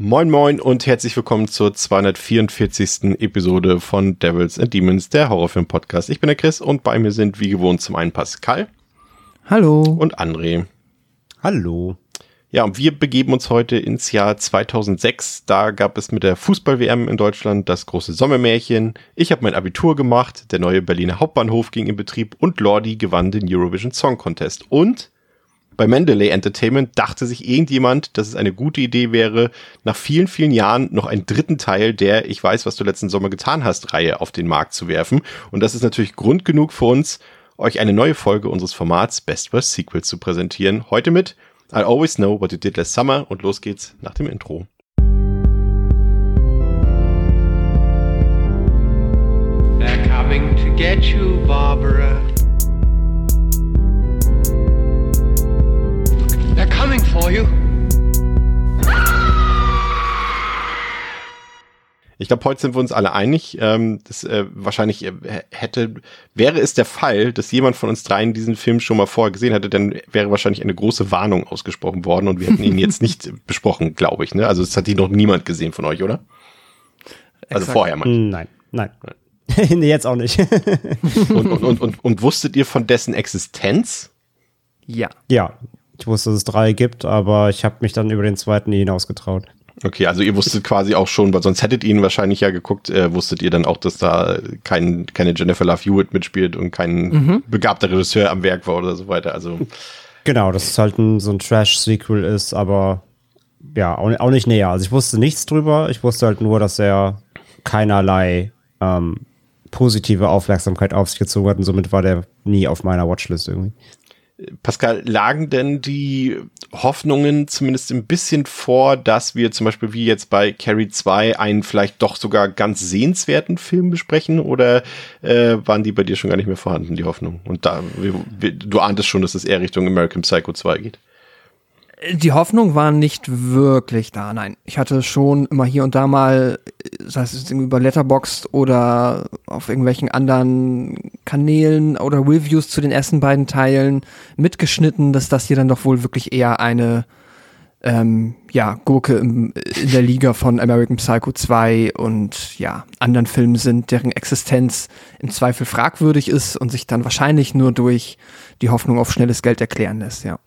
Moin Moin und herzlich willkommen zur 244. Episode von Devils and Demons, der Horrorfilm-Podcast. Ich bin der Chris und bei mir sind wie gewohnt zum einen Pascal. Hallo. Und André. Hallo. Ja, und wir begeben uns heute ins Jahr 2006. Da gab es mit der Fußball-WM in Deutschland das große Sommermärchen. Ich habe mein Abitur gemacht, der neue Berliner Hauptbahnhof ging in Betrieb und Lordi gewann den Eurovision Song Contest. Und bei Mendeley Entertainment dachte sich irgendjemand, dass es eine gute Idee wäre, nach vielen, vielen Jahren noch einen dritten Teil der Ich weiß, was du letzten Sommer getan hast Reihe auf den Markt zu werfen. Und das ist natürlich Grund genug für uns, euch eine neue Folge unseres Formats Best Worst Sequel zu präsentieren. Heute mit I Always Know What You Did Last Summer und los geht's nach dem Intro. They're coming to get you, Barbara. For you. Ich glaube, heute sind wir uns alle einig. Ähm, das äh, wahrscheinlich äh, hätte, wäre es der Fall, dass jemand von uns dreien diesen Film schon mal vorher gesehen hätte, dann wäre wahrscheinlich eine große Warnung ausgesprochen worden und wir hätten ihn jetzt nicht besprochen, glaube ich. Ne? Also es hat ihn noch niemand gesehen von euch, oder? Also Exakt. vorher mal. Nein, nein. nee, jetzt auch nicht. Und, und, und, und, und wusstet ihr von dessen Existenz? ja. Ja. Ich wusste, dass es drei gibt, aber ich habe mich dann über den zweiten nie hinausgetraut. Okay, also ihr wusstet quasi auch schon, weil sonst hättet ihr ihn wahrscheinlich ja geguckt, äh, wusstet ihr dann auch, dass da kein, keine Jennifer Love Hewitt mitspielt und kein begabter Regisseur am Werk war oder so weiter. Also Genau, dass es halt ein, so ein Trash-Sequel ist, aber ja, auch, auch nicht näher. Also ich wusste nichts drüber. Ich wusste halt nur, dass er keinerlei ähm, positive Aufmerksamkeit auf sich gezogen hat und somit war der nie auf meiner Watchlist irgendwie. Pascal, lagen denn die Hoffnungen zumindest ein bisschen vor, dass wir zum Beispiel wie jetzt bei Carrie 2 einen vielleicht doch sogar ganz sehenswerten Film besprechen oder äh, waren die bei dir schon gar nicht mehr vorhanden, die Hoffnung? Und da, wir, wir, du ahntest schon, dass es eher Richtung American Psycho 2 geht. Die Hoffnung war nicht wirklich da, nein. Ich hatte schon immer hier und da mal, sei es jetzt irgendwie über Letterboxd oder auf irgendwelchen anderen Kanälen oder Reviews zu den ersten beiden Teilen mitgeschnitten, dass das hier dann doch wohl wirklich eher eine ähm, ja, Gurke im, in der Liga von American Psycho 2 und ja, anderen Filmen sind, deren Existenz im Zweifel fragwürdig ist und sich dann wahrscheinlich nur durch die Hoffnung auf schnelles Geld erklären lässt, ja.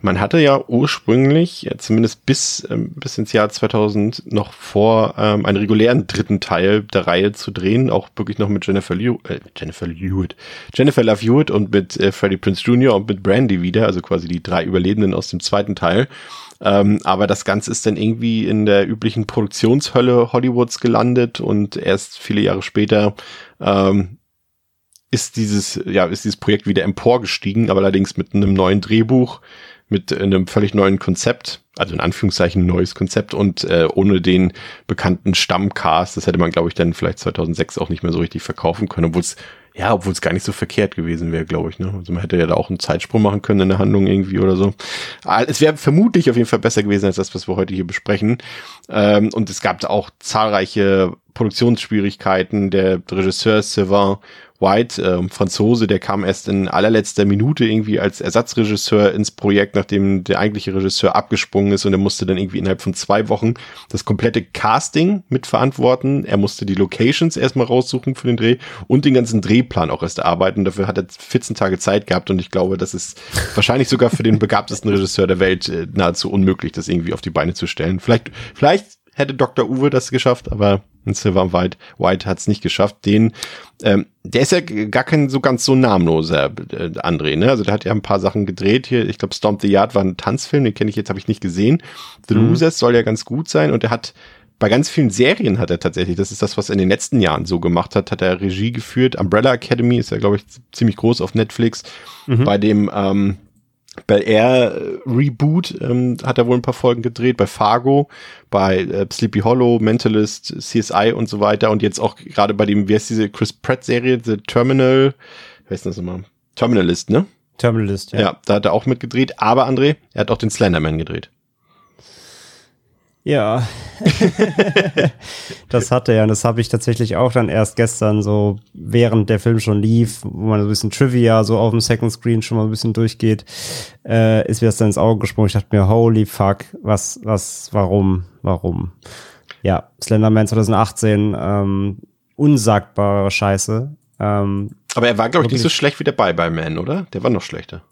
Man hatte ja ursprünglich, zumindest bis, ähm, bis ins Jahr 2000, noch vor, ähm, einen regulären dritten Teil der Reihe zu drehen, auch wirklich noch mit Jennifer, Lew äh, Jennifer Hewitt, Jennifer Love Hewitt und mit äh, Freddie Prince Jr. und mit Brandy wieder, also quasi die drei Überlebenden aus dem zweiten Teil. Ähm, aber das Ganze ist dann irgendwie in der üblichen Produktionshölle Hollywoods gelandet und erst viele Jahre später ähm, ist dieses, ja, ist dieses Projekt wieder emporgestiegen, aber allerdings mit einem neuen Drehbuch, mit einem völlig neuen Konzept, also in Anführungszeichen neues Konzept und äh, ohne den bekannten Stammcast. Das hätte man, glaube ich, dann vielleicht 2006 auch nicht mehr so richtig verkaufen können, obwohl es ja, obwohl es gar nicht so verkehrt gewesen wäre, glaube ich. Ne? Also man hätte ja da auch einen Zeitsprung machen können in der Handlung irgendwie oder so. Aber Es wäre vermutlich auf jeden Fall besser gewesen als das, was wir heute hier besprechen. Ähm, und es gab auch zahlreiche Produktionsschwierigkeiten. Der Regisseur Sylvain White, ähm, Franzose, der kam erst in allerletzter Minute irgendwie als Ersatzregisseur ins Projekt, nachdem der eigentliche Regisseur abgesprungen ist und er musste dann irgendwie innerhalb von zwei Wochen das komplette Casting mitverantworten. Er musste die Locations erstmal raussuchen für den Dreh und den ganzen Drehplan auch erst erarbeiten. Dafür hat er 14 Tage Zeit gehabt und ich glaube, das ist wahrscheinlich sogar für den begabtesten Regisseur der Welt äh, nahezu unmöglich, das irgendwie auf die Beine zu stellen. Vielleicht, vielleicht hätte Dr. Uwe das geschafft, aber Sylvain White, White hat es nicht geschafft. Den, ähm, der ist ja gar kein so ganz so namenloser äh, André, ne? Also der hat ja ein paar Sachen gedreht hier. Ich glaube, Stomp the Yard war ein Tanzfilm, den kenne ich jetzt, habe ich nicht gesehen. The Mhm. Losers soll ja ganz gut sein und er hat bei ganz vielen Serien hat er tatsächlich, das ist das, was er in den letzten Jahren so gemacht hat, hat er Regie geführt. Umbrella Academy ist ja, glaube ich, ziemlich groß auf Netflix. Bei dem ähm, Bel Air äh, Reboot ähm, hat er wohl ein paar Folgen gedreht, bei Fargo, bei äh, Sleepy Hollow, Mentalist, CSI und so weiter und jetzt auch gerade bei dem, wie heißt diese Chris Pratt Serie, The Terminal, wie heißt das nochmal? Terminalist, ne? Terminalist, ja. Ja, da hat er auch mitgedreht. Aber André, er hat auch den Slenderman gedreht. Ja. das hatte er und das habe ich tatsächlich auch dann erst gestern so, während der Film schon lief, wo man so ein bisschen Trivia so auf dem Second Screen schon mal ein bisschen durchgeht, äh, ist mir das dann ins Auge gesprungen. Ich dachte mir, holy fuck, was, was, warum, warum? Ja, Slenderman 2018, ähm, unsagbare Scheiße. Ähm, Aber er war, glaube ich, nicht so schlecht wie der Bye Bye Man, oder? Der war noch schlechter.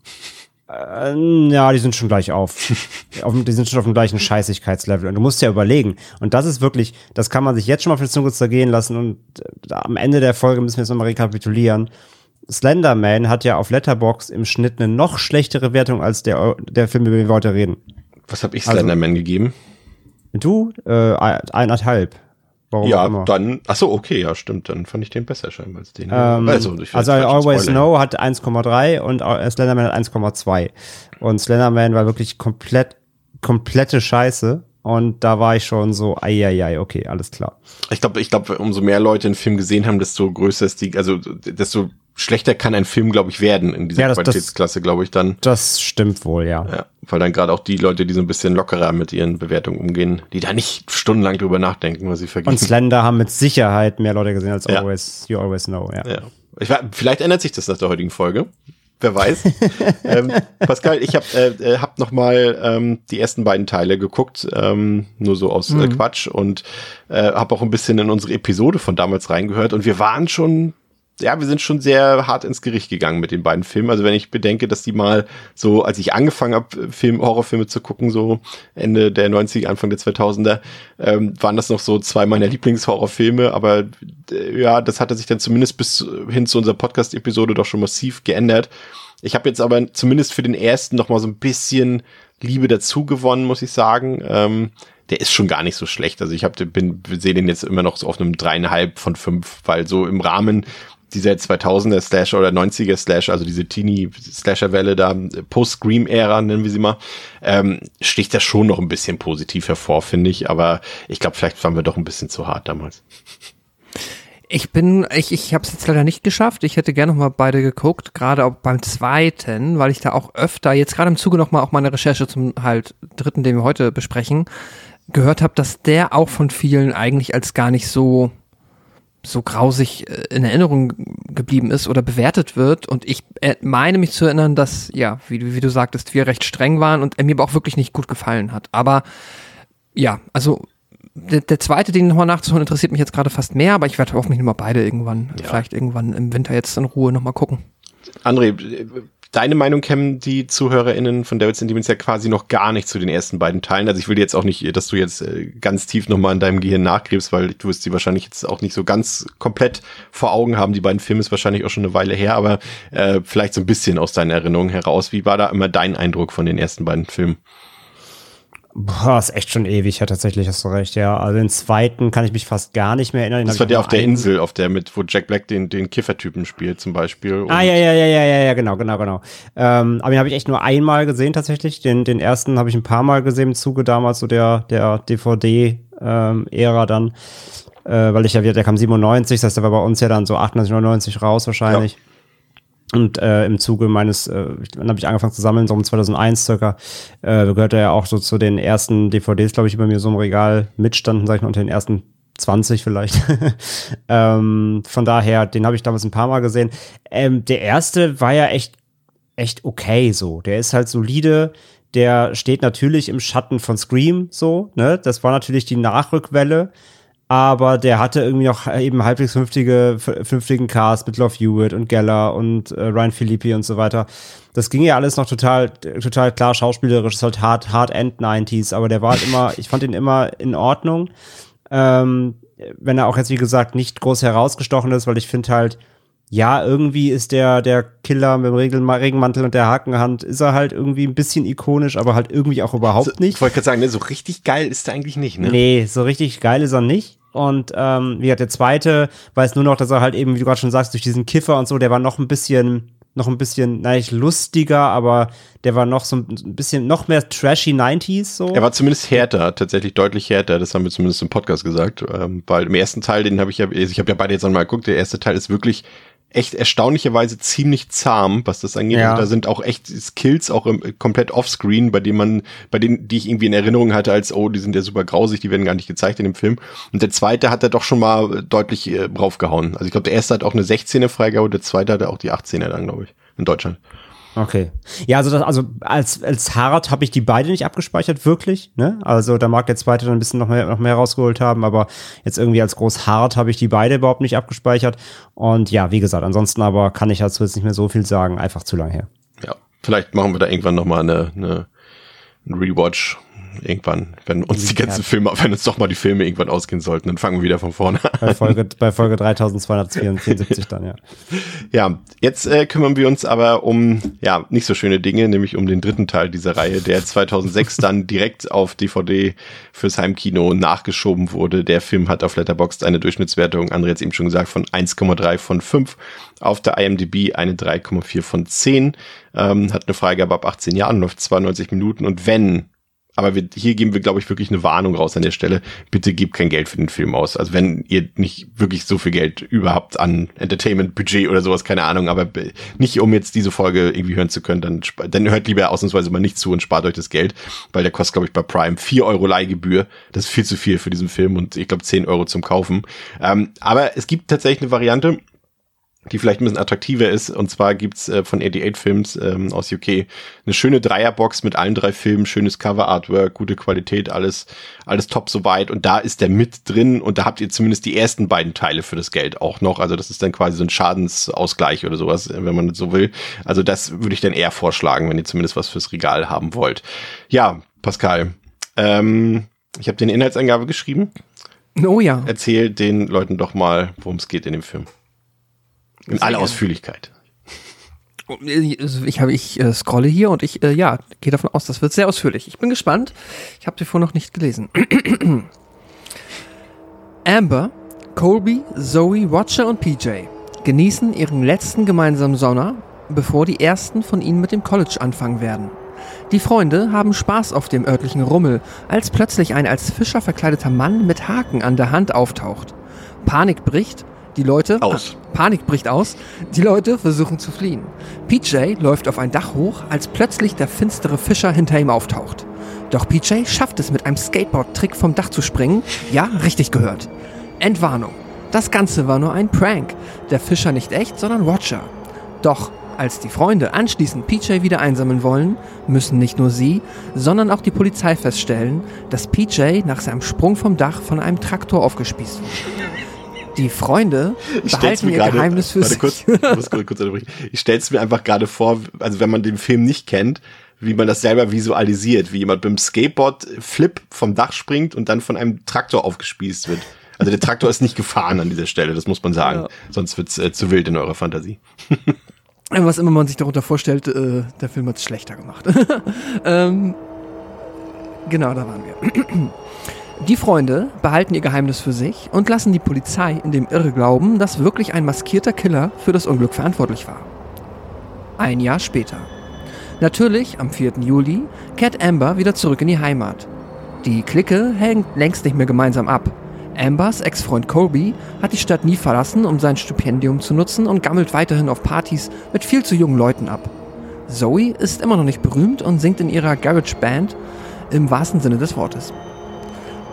Äh, ja, die sind schon gleich auf. auf. Die sind schon auf dem gleichen Scheißigkeitslevel. Und du musst ja überlegen. Und das ist wirklich, das kann man sich jetzt schon mal für die Zunge zergehen lassen. Und äh, am Ende der Folge müssen wir jetzt nochmal rekapitulieren. Slenderman hat ja auf Letterbox im Schnitt eine noch schlechtere Wertung als der, der Film, über den wir heute reden. Was habe ich Slenderman also, gegeben? Du? Äh, eineinhalb. Warum ja, dann, ach so, okay, ja, stimmt, dann fand ich den besser scheinbar als den. Ähm, also, also Always Know hat 1,3 und Slenderman hat 1,2. Und Slenderman war wirklich komplett, komplette Scheiße. Und da war ich schon so, ei, ei, ei, okay, alles klar. Ich glaube, ich glaube, umso mehr Leute den Film gesehen haben, desto größer ist die, also desto schlechter kann ein Film, glaube ich, werden in dieser ja, das, Qualitätsklasse, glaube ich, dann. Das stimmt wohl, ja. ja weil dann gerade auch die Leute, die so ein bisschen lockerer mit ihren Bewertungen umgehen, die da nicht stundenlang drüber nachdenken, was sie vergeben. Und Slender haben mit Sicherheit mehr Leute gesehen als ja. Always, You Always Know, ja. ja. Ich, vielleicht ändert sich das nach der heutigen Folge. Wer weiß. ähm, Pascal, ich habe äh, hab noch mal ähm, die ersten beiden Teile geguckt, ähm, nur so aus äh, mhm. äh, Quatsch und äh, habe auch ein bisschen in unsere Episode von damals reingehört und wir waren schon ja, wir sind schon sehr hart ins Gericht gegangen mit den beiden Filmen. Also wenn ich bedenke, dass die mal so, als ich angefangen habe, Film, Horrorfilme zu gucken, so Ende der 90er, Anfang der 2000er, ähm, waren das noch so zwei meiner Lieblingshorrorfilme. Aber äh, ja, das hatte sich dann zumindest bis hin zu unserer Podcast-Episode doch schon massiv geändert. Ich habe jetzt aber zumindest für den ersten noch mal so ein bisschen Liebe dazu gewonnen, muss ich sagen. Ähm, der ist schon gar nicht so schlecht. Also ich habe bin sehe den jetzt immer noch so auf einem dreieinhalb von fünf, weil so im Rahmen dieser 2000er Slasher oder 90er Slasher, also diese Teenie-Slasher-Welle da, Post-Scream-Ära, nennen wir sie mal, ähm, sticht das schon noch ein bisschen positiv hervor, finde ich. Aber ich glaube, vielleicht waren wir doch ein bisschen zu hart damals. Ich bin, ich, ich habe es jetzt leider nicht geschafft. Ich hätte gerne noch mal beide geguckt, gerade auch beim zweiten, weil ich da auch öfter, jetzt gerade im Zuge noch mal auch meine Recherche zum halt dritten, den wir heute besprechen, gehört habe, dass der auch von vielen eigentlich als gar nicht so so grausig äh, in Erinnerung geblieben ist oder bewertet wird. Und ich äh, meine mich zu erinnern, dass, ja, wie, wie du sagtest, wir recht streng waren und er mir aber auch wirklich nicht gut gefallen hat. Aber ja, also der, der zweite, den nochmal nachzuholen, interessiert mich jetzt gerade fast mehr, aber ich werde hoffentlich nochmal beide irgendwann, ja. vielleicht irgendwann im Winter jetzt in Ruhe nochmal gucken. André, deine Meinung kennen die ZuhörerInnen von Devils and Demons ja quasi noch gar nicht zu den ersten beiden Teilen. Also ich will jetzt auch nicht, dass du jetzt äh, ganz tief nochmal in deinem Gehirn nachgräbst, weil du wirst sie wahrscheinlich jetzt auch nicht so ganz komplett vor Augen haben. Die beiden Filme ist wahrscheinlich auch schon eine Weile her, aber äh, vielleicht so ein bisschen aus deinen Erinnerungen heraus. Wie war da immer dein Eindruck von den ersten beiden Filmen? Boah, ist echt schon ewig, ja, tatsächlich hast du recht, ja. Also den zweiten kann ich mich fast gar nicht mehr erinnern. Das war der auf der Insel, auf der mit, wo Jack Black den, den Kiffertypen spielt, zum Beispiel. ah, ja, ja, ja, ja, ja, ja, genau, genau, genau. Ähm, aber den habe ich echt nur einmal gesehen, tatsächlich. Den, den ersten habe ich ein paar Mal gesehen im Zuge damals so der, der DVD-Ära ähm, dann. Äh, weil ich ja wieder, der kam 97, das heißt, der war bei uns ja dann so 98, 99 raus wahrscheinlich. Ja. Und äh, im Zuge meines, äh, dann habe ich angefangen zu sammeln, so um 2001 circa, äh, gehört er ja auch so zu den ersten DVDs, glaube ich, bei mir so im Regal mitstanden, sag ich mal, unter den ersten 20 vielleicht. ähm, von daher, den habe ich damals ein paar Mal gesehen. Ähm, der erste war ja echt, echt okay so. Der ist halt solide. Der steht natürlich im Schatten von Scream so, ne? Das war natürlich die Nachrückwelle aber der hatte irgendwie noch eben halbwegs vernünftige, vernünftigen Cast mit Love Hewitt und Geller und äh, Ryan Philippi und so weiter. Das ging ja alles noch total, total klar schauspielerisch, ist halt hart, hard end 90s, aber der war halt immer, ich fand ihn immer in Ordnung. Ähm, wenn er auch jetzt, wie gesagt, nicht groß herausgestochen ist, weil ich finde halt, ja, irgendwie ist der, der Killer mit dem Regenmantel und der Hakenhand, ist er halt irgendwie ein bisschen ikonisch, aber halt irgendwie auch überhaupt so, nicht. Ich wollte gerade sagen, ne, so richtig geil ist er eigentlich nicht, ne? Nee, so richtig geil ist er nicht. Und ähm, wie gesagt, der zweite weiß nur noch, dass er halt eben, wie du gerade schon sagst, durch diesen Kiffer und so, der war noch ein bisschen, noch ein bisschen, nein, nicht lustiger, aber der war noch so ein bisschen, noch mehr trashy 90s so. Er war zumindest härter, tatsächlich deutlich härter, das haben wir zumindest im Podcast gesagt, ähm, weil im ersten Teil, den habe ich ja, also ich habe ja beide jetzt nochmal geguckt, der erste Teil ist wirklich echt erstaunlicherweise ziemlich zahm, was das angeht. Ja. Da sind auch echt Skills auch im, komplett offscreen, bei denen man, bei denen, die ich irgendwie in Erinnerung hatte, als, oh, die sind ja super grausig, die werden gar nicht gezeigt in dem Film. Und der zweite hat er doch schon mal deutlich äh, draufgehauen. Also ich glaube, der erste hat auch eine 16er Freigabe, der zweite hatte auch die 18er dann, glaube ich, in Deutschland. Okay. Ja, also, das, also als, als Hard habe ich die beide nicht abgespeichert, wirklich. Ne? Also da mag der zweite dann ein bisschen noch mehr, noch mehr rausgeholt haben, aber jetzt irgendwie als groß Hard habe ich die beide überhaupt nicht abgespeichert. Und ja, wie gesagt, ansonsten aber kann ich dazu jetzt nicht mehr so viel sagen, einfach zu lang her. Ja, vielleicht machen wir da irgendwann noch mal eine, eine ein Rewatch. Irgendwann, wenn uns die ganzen Filme, wenn uns doch mal die Filme irgendwann ausgehen sollten, dann fangen wir wieder von vorne an. Bei Folge, bei Folge 3274 dann, ja. Ja, jetzt äh, kümmern wir uns aber um ja nicht so schöne Dinge, nämlich um den dritten Teil dieser Reihe, der 2006 dann direkt auf DVD fürs Heimkino nachgeschoben wurde. Der Film hat auf Letterboxd eine Durchschnittswertung, André hat es eben schon gesagt, von 1,3 von 5. Auf der IMDb eine 3,4 von 10. Ähm, hat eine Freigabe ab 18 Jahren, läuft 92 Minuten und wenn aber wir, hier geben wir, glaube ich, wirklich eine Warnung raus an der Stelle. Bitte gebt kein Geld für den Film aus. Also wenn ihr nicht wirklich so viel Geld überhaupt an Entertainment-Budget oder sowas, keine Ahnung, aber nicht um jetzt diese Folge irgendwie hören zu können, dann, dann hört lieber ausnahmsweise mal nicht zu und spart euch das Geld, weil der kostet, glaube ich, bei Prime 4 Euro Leihgebühr. Das ist viel zu viel für diesen Film und ich glaube 10 Euro zum Kaufen. Ähm, aber es gibt tatsächlich eine Variante, die vielleicht ein bisschen attraktiver ist. Und zwar gibt's äh, von 88 Films ähm, aus UK eine schöne Dreierbox mit allen drei Filmen, schönes Cover-Artwork, gute Qualität, alles, alles top soweit. Und da ist der mit drin und da habt ihr zumindest die ersten beiden Teile für das Geld auch noch. Also das ist dann quasi so ein Schadensausgleich oder sowas, wenn man so will. Also das würde ich dann eher vorschlagen, wenn ihr zumindest was fürs Regal haben wollt. Ja, Pascal, ähm, ich habe den Inhaltsangabe geschrieben. Oh ja. Erzähl den Leuten doch mal, worum es geht in dem Film. In aller Ausführlichkeit. Ich habe ich äh, scrolle hier und ich äh, ja gehe davon aus, das wird sehr ausführlich. Ich bin gespannt. Ich habe sie vorher noch nicht gelesen. Amber, Colby, Zoe, Roger und PJ genießen ihren letzten gemeinsamen Sommer, bevor die ersten von ihnen mit dem College anfangen werden. Die Freunde haben Spaß auf dem örtlichen Rummel, als plötzlich ein als Fischer verkleideter Mann mit Haken an der Hand auftaucht. Panik bricht die Leute. Aus. Ah, Panik bricht aus. Die Leute versuchen zu fliehen. PJ läuft auf ein Dach hoch, als plötzlich der finstere Fischer hinter ihm auftaucht. Doch PJ schafft es mit einem Skateboard-Trick vom Dach zu springen. Ja, richtig gehört. Entwarnung. Das Ganze war nur ein Prank. Der Fischer nicht echt, sondern Roger. Doch als die Freunde anschließend PJ wieder einsammeln wollen, müssen nicht nur sie, sondern auch die Polizei feststellen, dass PJ nach seinem Sprung vom Dach von einem Traktor aufgespießt wurde. Die Freunde Ich behalten mir ihr gerade, Geheimnis für sich. kurz, ich muss kurz, kurz unterbrechen. Ich stell's mir einfach gerade vor, also wenn man den Film nicht kennt, wie man das selber visualisiert, wie jemand beim Skateboard Flip vom Dach springt und dann von einem Traktor aufgespießt wird. Also der Traktor ist nicht gefahren an dieser Stelle, das muss man sagen. Ja. Sonst wird's äh, zu wild in eurer Fantasie. Was immer man sich darunter vorstellt, äh, der Film hat es schlechter gemacht. ähm, genau, da waren wir. Die Freunde behalten ihr Geheimnis für sich und lassen die Polizei in dem Irrglauben, dass wirklich ein maskierter Killer für das Unglück verantwortlich war. Ein Jahr später. Natürlich, am 4. Juli, kehrt Amber wieder zurück in die Heimat. Die Clique hängt längst nicht mehr gemeinsam ab. Ambers Ex-Freund Colby hat die Stadt nie verlassen, um sein Stipendium zu nutzen und gammelt weiterhin auf Partys mit viel zu jungen Leuten ab. Zoe ist immer noch nicht berühmt und singt in ihrer Garage Band im wahrsten Sinne des Wortes.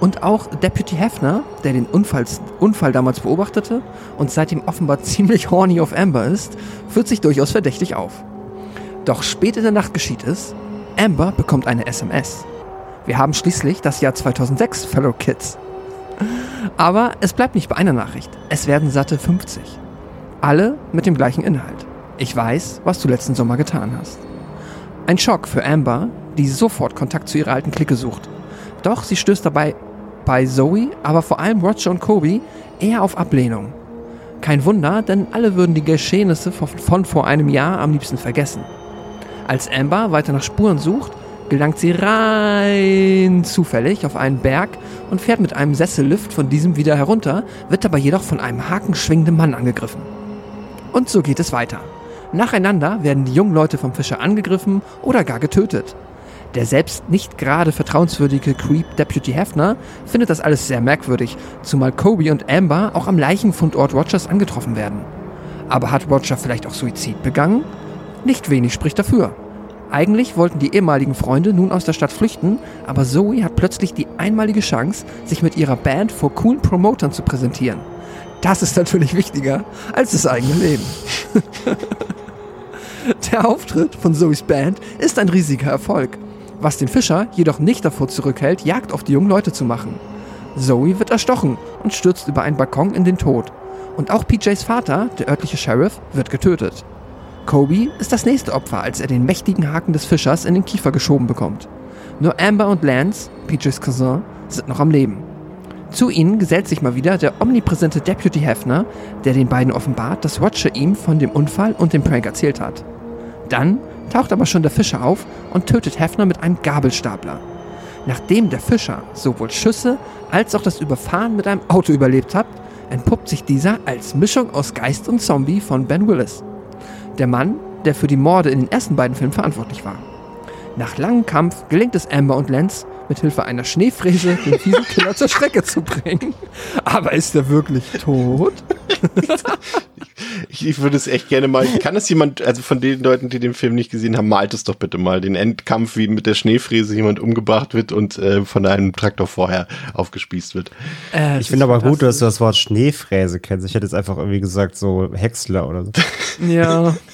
Und auch Deputy Hefner, der den Unfalls, Unfall damals beobachtete und seitdem offenbar ziemlich horny auf Amber ist, führt sich durchaus verdächtig auf. Doch spät in der Nacht geschieht es, Amber bekommt eine SMS. Wir haben schließlich das Jahr 2006, Fellow Kids. Aber es bleibt nicht bei einer Nachricht. Es werden satte 50. Alle mit dem gleichen Inhalt. Ich weiß, was du letzten Sommer getan hast. Ein Schock für Amber, die sofort Kontakt zu ihrer alten Clique sucht. Doch sie stößt dabei bei Zoe, aber vor allem Roger und Kobe eher auf Ablehnung. Kein Wunder, denn alle würden die Geschehnisse von, vor einem Jahr am liebsten vergessen. Als Amber weiter nach Spuren sucht, gelangt sie rein zufällig auf einen Berg und fährt mit einem Sessellift von diesem wieder herunter, wird dabei jedoch von einem hakenschwingenden Mann angegriffen. Und so geht es weiter. Nacheinander werden die jungen Leute vom Fischer angegriffen oder gar getötet. Der selbst nicht gerade vertrauenswürdige Creep Deputy Hefner findet das alles sehr merkwürdig, zumal Kobe und Amber auch am Leichenfundort Rogers angetroffen werden. Aber hat Roger vielleicht auch Suizid begangen? Nicht wenig spricht dafür. Eigentlich wollten die ehemaligen Freunde nun aus der Stadt flüchten, aber Zoe hat plötzlich die einmalige Chance, sich mit ihrer Band vor coolen Promotern zu präsentieren. Das ist natürlich wichtiger als das eigene Leben. der Auftritt von Zoes Band ist ein riesiger Erfolg, was den Fischer jedoch nicht davor zurückhält, Jagd auf die jungen Leute zu machen. Zoe wird erstochen und stürzt über einen Balkon in den Tod. Und auch PJs Vater, der örtliche Sheriff, wird getötet. Kobe ist das nächste Opfer, als er den mächtigen Haken des Fischers in den Kiefer geschoben bekommt. Nur Amber und Lance, PJs Cousin, sind noch am Leben. Zu ihnen gesellt sich mal wieder der omnipräsente Deputy Hefner, der den beiden offenbart, dass Roger ihm von dem Unfall und dem Prank erzählt hat. Dann taucht aber schon der Fischer auf und tötet Hefner mit einem Gabelstapler. Nachdem der Fischer sowohl Schüsse als auch das Überfahren mit einem Auto überlebt hat, entpuppt sich dieser als Mischung aus Geist und Zombie von Ben Willis. Der Mann, der für die Morde in den ersten beiden Filmen verantwortlich war. Nach langem Kampf gelingt es Amber und Lance, mit Hilfe einer Schneefräse den fiesen Killer zur Strecke zu bringen. Aber ist er wirklich tot? Ich, ich würde es echt gerne mal. Kann es jemand, also von den Leuten, die den Film nicht gesehen haben, malt es doch bitte mal. Den Endkampf, wie mit der Schneefräse jemand umgebracht wird und äh, von einem Traktor vorher aufgespießt wird. Äh, Ich finde aber gut, dass du das Wort Schneefräse kennst. Ich hätte jetzt einfach irgendwie gesagt, so Häcksler oder so. Ja.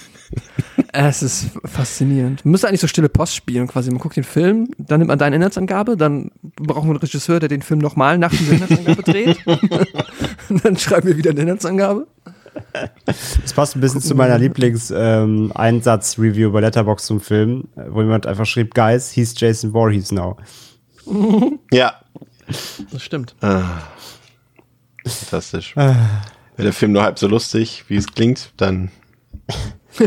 Es ist faszinierend. Man müsste eigentlich so stille Post spielen quasi. Man guckt den Film, dann nimmt man deine Inhaltsangabe, dann brauchen wir einen Regisseur, der den Film nochmal nach dieser Inhaltsangabe dreht. Und dann schreiben wir wieder eine Inhaltsangabe. Das passt ein bisschen zu meiner Lieblings-Einsatz-Review bei Letterbox zum Film, wo jemand einfach schrieb, Guys, he's Jason Voorhees now. Ja, Das stimmt. fantastisch. Wäre der Film nur halb so lustig, wie es klingt, dann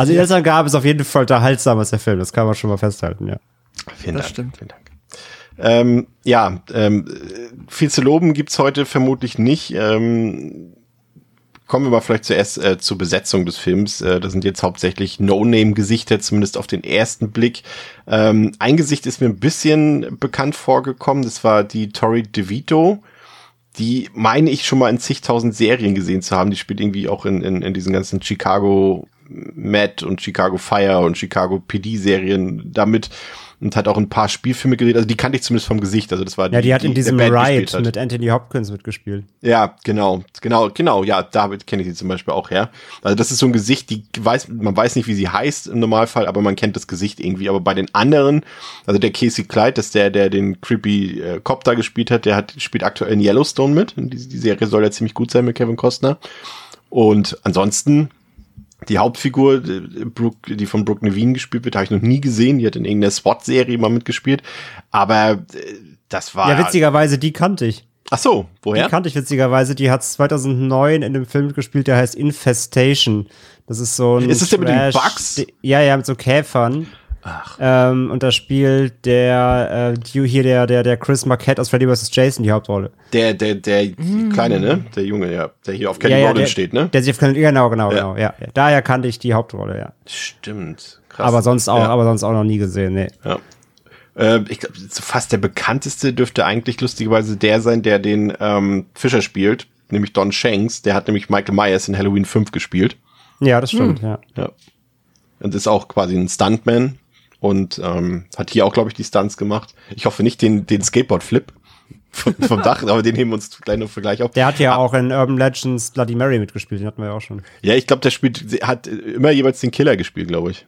Also die Inhaltsangabe ist auf jeden Fall unterhaltsamer als der Film, das kann man schon mal festhalten, ja. vielen Das Dank. stimmt. Vielen Dank. Ähm, ja, ähm, viel zu loben gibt's heute vermutlich nicht. Ähm, kommen wir mal vielleicht zuerst äh, zur Besetzung des Films. Äh, das sind jetzt hauptsächlich No-Name-Gesichter, zumindest auf den ersten Blick. Ähm, ein Gesicht ist mir ein bisschen bekannt vorgekommen. Das war die Tori DeVito. Die meine ich schon mal in zigtausend Serien gesehen zu haben. Die spielt irgendwie auch in, in, in diesen ganzen Chicago Mad und Chicago Fire und Chicago PD Serien damit und hat auch ein paar Spielfilme gedreht. Also die kannte ich zumindest vom Gesicht. Also das war Ja, die hat in diesem hat. mit Anthony Hopkins mitgespielt. Ja, genau, genau, genau, ja, David kenne ich sie zum Beispiel auch her. Also das ist so ein Gesicht, die weiß, man weiß nicht, wie sie heißt im Normalfall, aber man kennt das Gesicht irgendwie. Aber bei den anderen, also der Casey Clyde, das ist der, der den creepy äh, Cop da gespielt hat, der hat, spielt aktuell in Yellowstone mit. Und die, die Serie soll ja ziemlich gut sein mit Kevin Costner. Und ansonsten, die Hauptfigur, Brooke, die von Brooke Nevine gespielt wird, habe ich noch nie gesehen. Die hat in irgendeiner SWAT-Serie mal mitgespielt. Aber äh, das war. Ja, witzigerweise, die kannte ich. Ach so, woher? Die kannte ich witzigerweise. Die hat 2009 in einem Film mitgespielt, der heißt Infestation. Das ist so ein. Ist es der mit den Bugs? Ja, ja, mit so Käfern. Ach. Ähm, und da spielt der, äh, hier der, der, der Chris Marquette aus Freddy vs. Jason die Hauptrolle. Der, der, der Kleine, ne? Der Junge, ja. Der hier auf Kelly ja, ja, der, steht, ne? Der sich auf genau, genau, Ja. genau, ja. Daher kannte ich die Hauptrolle, ja. Stimmt. Krass. Aber sonst auch, Ja. aber sonst auch noch nie gesehen, nee. Ja. Äh, ich glaube, fast der bekannteste dürfte eigentlich lustigerweise der sein, der den ähm, Fischer spielt, nämlich Don Shanks. Der hat nämlich Michael Myers in Halloween 5 gespielt. Ja, das stimmt, ja. Ja. Und ist auch quasi ein Stuntman und ähm, hat hier auch, glaube ich, die Stunts gemacht. Ich hoffe nicht den, den Skateboard-Flip vom, vom Dach, aber den heben wir uns gleich noch für gleich auf. Der hat ja auch in Urban Legends Bloody Mary mitgespielt, den hatten wir ja auch schon. Ja, ich glaube, der spielt, hat immer jeweils den Killer gespielt, glaube ich.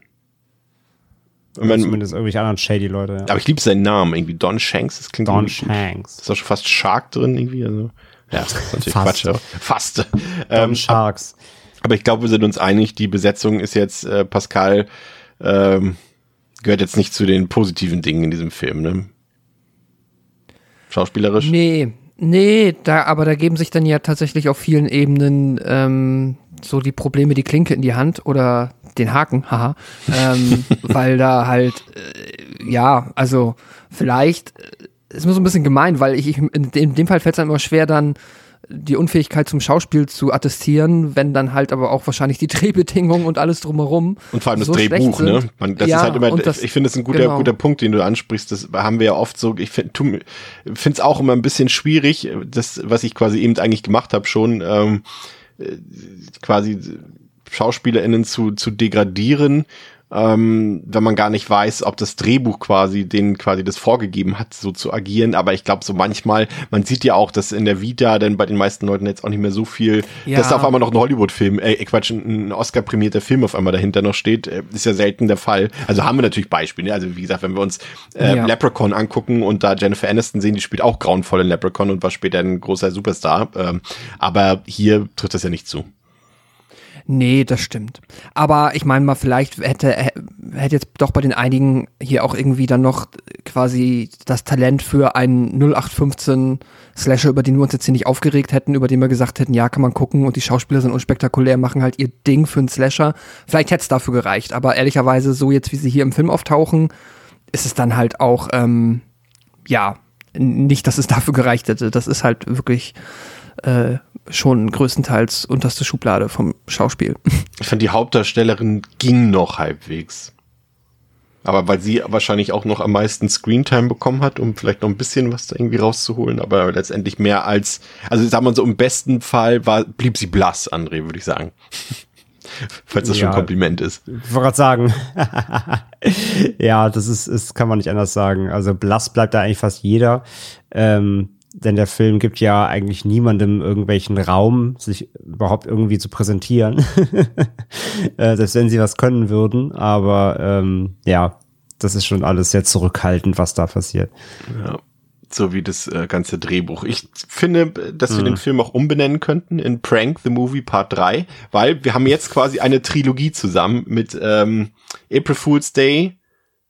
Und man, Zumindest irgendwelche anderen shady Leute, ja. aber ich liebe seinen Namen, irgendwie Don Shanks, das klingt Don Shanks. Ist auch schon fast Shark drin irgendwie, also. Ja, das ist natürlich Fast. Quatsch, aber fast. Don Ähm, Sharks. aber ich glaube, wir sind uns einig, die Besetzung ist jetzt, äh, Pascal, ähm, gehört jetzt nicht zu den positiven Dingen in diesem Film, ne? Schauspielerisch? Nee, nee, da, aber da geben sich dann ja tatsächlich auf vielen Ebenen ähm, so die Probleme die Klinke in die Hand oder den Haken, haha, ähm, weil da halt, äh, ja, also vielleicht, äh, ist mir so ein bisschen gemein, weil ich, ich in, dem, in dem Fall fällt es einem immer schwer, dann die Unfähigkeit zum Schauspiel zu attestieren, wenn dann halt aber auch wahrscheinlich die Drehbedingungen und alles drumherum Und vor allem das so schlecht Drehbuch, ne? Man, das Ja, ist halt immer, das- ich finde es ein guter, genau. guter Punkt, den du ansprichst. Das haben wir ja oft so, ich finde es auch immer ein bisschen schwierig, das, was ich quasi eben eigentlich gemacht habe, schon ähm, äh, quasi SchauspielerInnen zu, zu degradieren, ähm, wenn man gar nicht weiß, ob das Drehbuch quasi denen quasi das vorgegeben hat, so zu agieren. Aber ich glaube, so manchmal, man sieht ja auch, dass in der Vita denn bei den meisten Leuten jetzt auch nicht mehr so viel, Ja. dass da auf einmal noch ein Hollywood-Film, äh, Quatsch, ein ein Oscar-prämierter Film auf einmal dahinter noch steht, äh, ist ja selten der Fall. Also haben wir natürlich Beispiele. ne? Also wie gesagt, wenn wir uns äh, Ja. Leprechaun angucken und da Jennifer Aniston sehen, die spielt auch grauenvoll in Leprechaun und war später ein großer Superstar. Ähm, aber hier trifft das ja nicht zu. Nee, das stimmt. Aber ich meine mal, vielleicht hätte, hä- hätte jetzt doch bei den einigen hier auch irgendwie dann noch quasi das Talent für einen 0815 Slasher, über den wir uns jetzt hier nicht aufgeregt hätten, über den wir gesagt hätten, ja, kann man gucken und die Schauspieler sind unspektakulär, machen halt ihr Ding für einen Slasher. Vielleicht hätte es dafür gereicht, aber ehrlicherweise, so jetzt wie sie hier im Film auftauchen, ist es dann halt auch, ähm, ja, nicht, dass es dafür gereicht hätte. Das ist halt wirklich äh, schon größtenteils unterste Schublade vom Schauspiel. Ich fand die Hauptdarstellerin ging noch halbwegs. Aber weil sie wahrscheinlich auch noch am meisten Screentime bekommen hat, um vielleicht noch ein bisschen was da irgendwie rauszuholen, aber letztendlich mehr als, also sagen wir so, im besten Fall war, blieb sie blass, André, würde ich sagen. Falls das schon ein Ja. Kompliment ist. Ich wollte gerade sagen. ja, das ist, ist, kann man nicht anders sagen. Also blass bleibt da eigentlich fast jeder. Ähm, denn der Film gibt ja eigentlich niemandem irgendwelchen Raum, sich überhaupt irgendwie zu präsentieren. äh, selbst wenn sie was können würden. Aber ähm, ja, das ist schon alles sehr zurückhaltend, was da passiert. Ja. So wie das äh, ganze Drehbuch. Ich finde, dass wir den Film auch umbenennen könnten in Prank the Movie Part 3, weil wir haben jetzt quasi eine Trilogie zusammen mit ähm, April Fool's Day.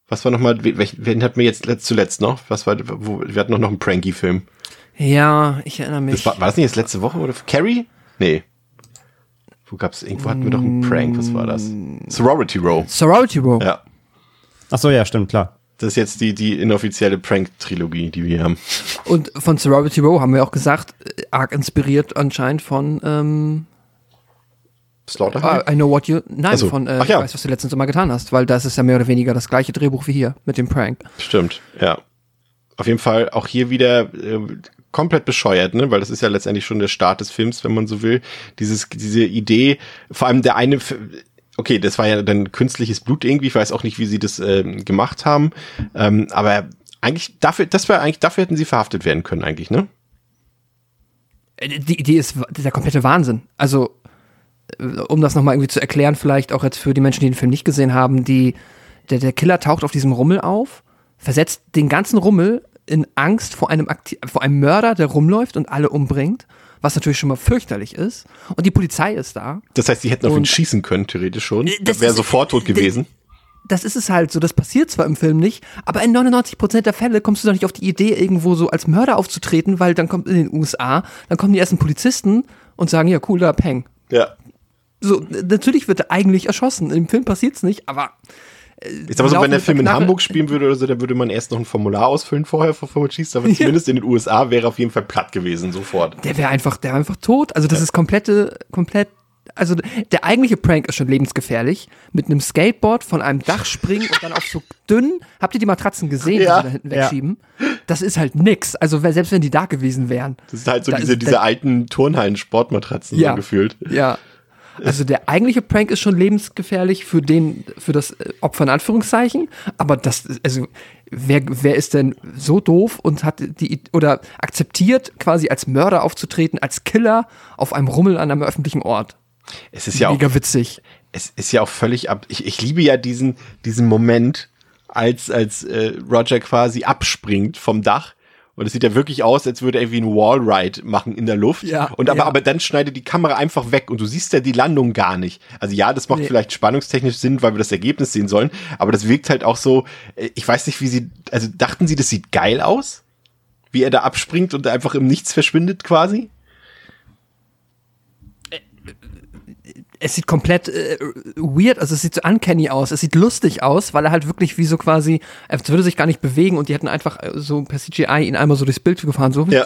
Was war nochmal, wen hatten wir jetzt letzt, zuletzt noch? Was war, wo, wir hatten noch, noch einen Pranky-Film. Ja, ich erinnere mich. Das war, war das nicht jetzt letzte Woche oder Carrie? Nee. Wo gab's, irgendwo hatten wir doch einen Prank, was war das? Sorority Row. Sorority Row. Ja. Ach so, ja, stimmt, klar. Das ist jetzt die, die inoffizielle Prank-Trilogie, die wir haben. Und von Sorority Row haben wir auch gesagt, äh, arg inspiriert anscheinend von ähm, Slaughter? I Know What You. Nein, so. von äh, Ach ja. ich weiß, was du letztens immer getan hast, weil das ist ja mehr oder weniger das gleiche Drehbuch wie hier mit dem Prank. Stimmt, ja. Auf jeden Fall auch hier wieder äh, komplett bescheuert, ne? Weil das ist ja letztendlich schon der Start des Films, wenn man so will. Dieses, diese Idee, vor allem der eine, okay, das war ja dann künstliches Blut irgendwie. Ich weiß auch nicht, wie sie das ähm, gemacht haben, ähm, aber eigentlich dafür, das war eigentlich dafür hätten sie verhaftet werden können eigentlich, ne? Äh, Die Idee ist der komplette Wahnsinn. Also, äh, um das nochmal irgendwie zu erklären, vielleicht auch jetzt für die Menschen, die den Film nicht gesehen haben, die, der, der Killer taucht auf diesem Rummel auf, versetzt den ganzen Rummel in Angst vor einem, Akti vor einem Mörder, der rumläuft und alle umbringt, was natürlich schon mal fürchterlich ist. Und die Polizei ist da. Das heißt, sie hätten auf ihn Und- schießen können, theoretisch schon. Äh, Das wäre sofort tot gewesen. das ist es halt so, das passiert zwar im Film nicht, aber in 99% der Fälle kommst du doch nicht auf die Idee, irgendwo so als Mörder aufzutreten, weil dann kommt in den USA, dann kommen die ersten Polizisten und sagen, ja, cool, da peng. Ja. So, natürlich wird er eigentlich erschossen. Im Film passiert's nicht, aber Ich sag mal so, wenn der Film in Hamburg spielen würde oder so, dann würde man erst noch ein Formular ausfüllen vorher, bevor man schießt, aber zumindest in den USA wäre auf jeden Fall platt gewesen, sofort. der wäre einfach, der wär einfach tot. Also das ist komplette, komplett, also der eigentliche Prank ist schon lebensgefährlich. Mit einem Skateboard von einem Dach springen und dann auf so dünn, habt ihr die Matratzen gesehen, Ja. die sie da hinten wegschieben? Das ist halt nix. Also selbst wenn die da gewesen wären. Das ist halt so Da diese, ist- diese alten Turnhallen-Sportmatratzen Ja. so gefühlt. Ja. Also der eigentliche Prank ist schon lebensgefährlich für den, für das äh, Opfer in Anführungszeichen. Aber das, also wer, wer ist denn so doof und hat die oder akzeptiert quasi als Mörder aufzutreten, als Killer auf einem Rummel an einem öffentlichen Ort? Es ist ja auch, Mega witzig. es ist ja auch völlig ab. Ich, ich liebe ja diesen, diesen Moment, als, als äh, Roger quasi abspringt vom Dach. Und es sieht ja wirklich aus, als würde er irgendwie einen Wallride machen in der Luft. Ja, und aber, ja. aber dann schneidet die Kamera einfach weg und du siehst ja die Landung gar nicht. Also ja, das macht Nee. vielleicht spannungstechnisch Sinn, weil wir das Ergebnis sehen sollen. Aber das wirkt halt auch so, äh, ich weiß nicht, wie sie, also dachten sie, das sieht geil aus? Wie er da abspringt und einfach im Nichts verschwindet quasi? Es sieht komplett äh, weird, also es sieht so uncanny aus, es sieht lustig aus, weil er halt wirklich wie so quasi, er würde sich gar nicht bewegen und die hätten einfach äh, so per CGI ihn einmal so durchs Bild gefahren, so. Ja.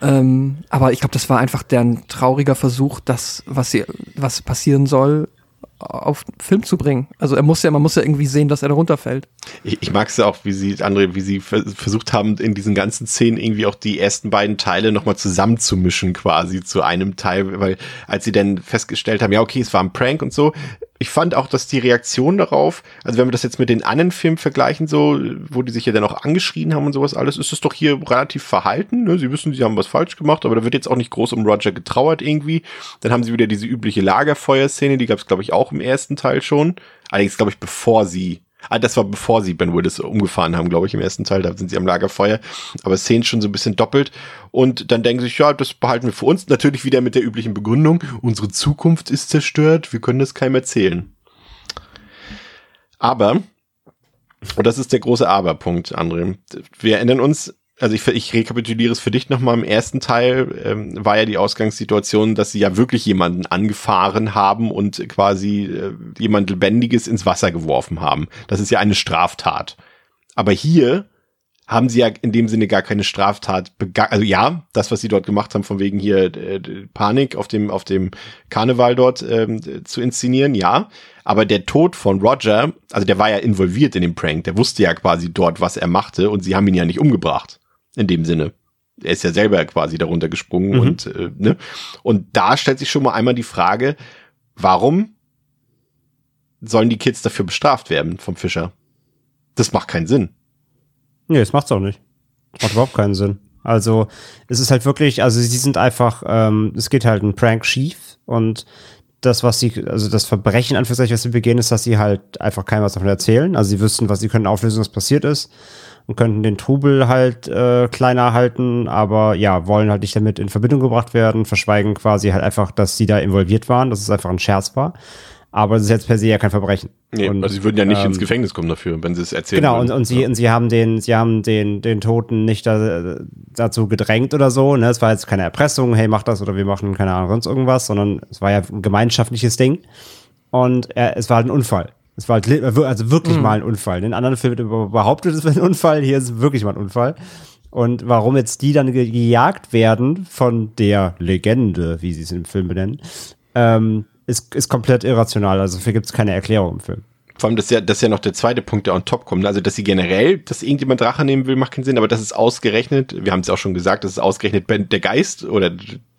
Ähm, aber ich glaube, das war einfach deren trauriger Versuch, das, was sie, was passieren soll, auf Film zu bringen. Also er muss ja, man muss ja irgendwie sehen, dass er da runterfällt. Ich, ich mag es ja auch, wie sie, André, wie sie versucht haben, in diesen ganzen Szenen irgendwie auch die ersten beiden Teile nochmal zusammenzumischen quasi zu einem Teil, weil als sie dann festgestellt haben, ja, okay, es war ein Prank und so, ich fand auch, dass die Reaktion darauf, also wenn wir das jetzt mit den anderen Filmen vergleichen, so, wo die sich ja dann auch angeschrien haben und sowas alles, ist es doch hier relativ verhalten. Ne? Sie wissen, sie haben was falsch gemacht, aber da wird jetzt auch nicht groß um Roger getrauert irgendwie. Dann haben sie wieder diese übliche Lagerfeuerszene, die gab es, glaube ich, auch im ersten Teil schon. Allerdings, glaube ich, bevor sie Ah, das war bevor sie Ben Willis umgefahren haben, glaube ich, im ersten Teil. Da sind sie am Lagerfeuer. Aber Szenen schon so ein bisschen doppelt. Und dann denken sie sich, ja, das behalten wir für uns. Natürlich wieder mit der üblichen Begründung. Unsere Zukunft ist zerstört. Wir können das keinem erzählen. Aber, und das ist der große Aber-Punkt, André. Wir erinnern uns, also ich, ich rekapituliere es für dich nochmal, im ersten Teil ähm, war ja die Ausgangssituation, dass sie ja wirklich jemanden angefahren haben und quasi äh, jemand Lebendiges ins Wasser geworfen haben. Das ist ja eine Straftat. Aber hier haben sie ja in dem Sinne gar keine Straftat begangen. Also ja, das, was sie dort gemacht haben, von wegen hier äh, Panik auf dem, auf dem Karneval dort ähm, zu inszenieren, ja. Aber der Tod von Roger, also der war ja involviert in den Prank, der wusste ja quasi dort, was er machte und sie haben ihn ja nicht umgebracht in dem Sinne. Er ist ja selber quasi darunter gesprungen mhm. und äh, ne? Und da stellt sich schon mal einmal die Frage, warum sollen die Kids dafür bestraft werden vom Fischer? Das macht keinen Sinn. Nee, das macht's auch nicht. Das macht überhaupt keinen Sinn. Also es ist halt wirklich, also sie sind einfach, ähm, es geht halt ein Prank schief und das, was sie, also das Verbrechen, Anführungszeichen, was sie begehen, ist, dass sie halt einfach keinem was davon erzählen. Also sie wüssten, was sie können auflösen, was passiert ist und könnten den Trubel halt äh, kleiner halten, aber ja, wollen halt nicht damit in Verbindung gebracht werden, verschweigen quasi halt einfach, dass sie da involviert waren, dass es einfach ein Scherz war. Aber es ist jetzt per se ja kein Verbrechen. Nee, und, also sie würden ja nicht ähm, ins Gefängnis kommen dafür, wenn sie es erzählen. Genau, und, und sie, ja. und sie haben den, sie haben den, den Toten nicht da, dazu gedrängt oder so. Ne? Es war jetzt keine Erpressung, hey, mach das oder wir machen keine Ahnung, sonst irgendwas, sondern es war ja ein gemeinschaftliches Ding. Und er, es war halt ein Unfall. Es war halt, also wirklich mhm. mal ein Unfall. In anderen Filmen wird behauptet, es wäre ein Unfall. Hier ist es wirklich mal ein Unfall. Und warum jetzt die dann gejagt werden von der Legende, wie sie es im Film benennen, ähm, ist, ist komplett irrational. Also dafür gibt es keine Erklärung im Film. Vor allem, das ist, ja, das ist ja noch der zweite Punkt, der on top kommt. Also, dass sie generell, dass irgendjemand Drache nehmen will, macht keinen Sinn, aber das ist ausgerechnet, wir haben es auch schon gesagt, dass es ausgerechnet ben, der Geist oder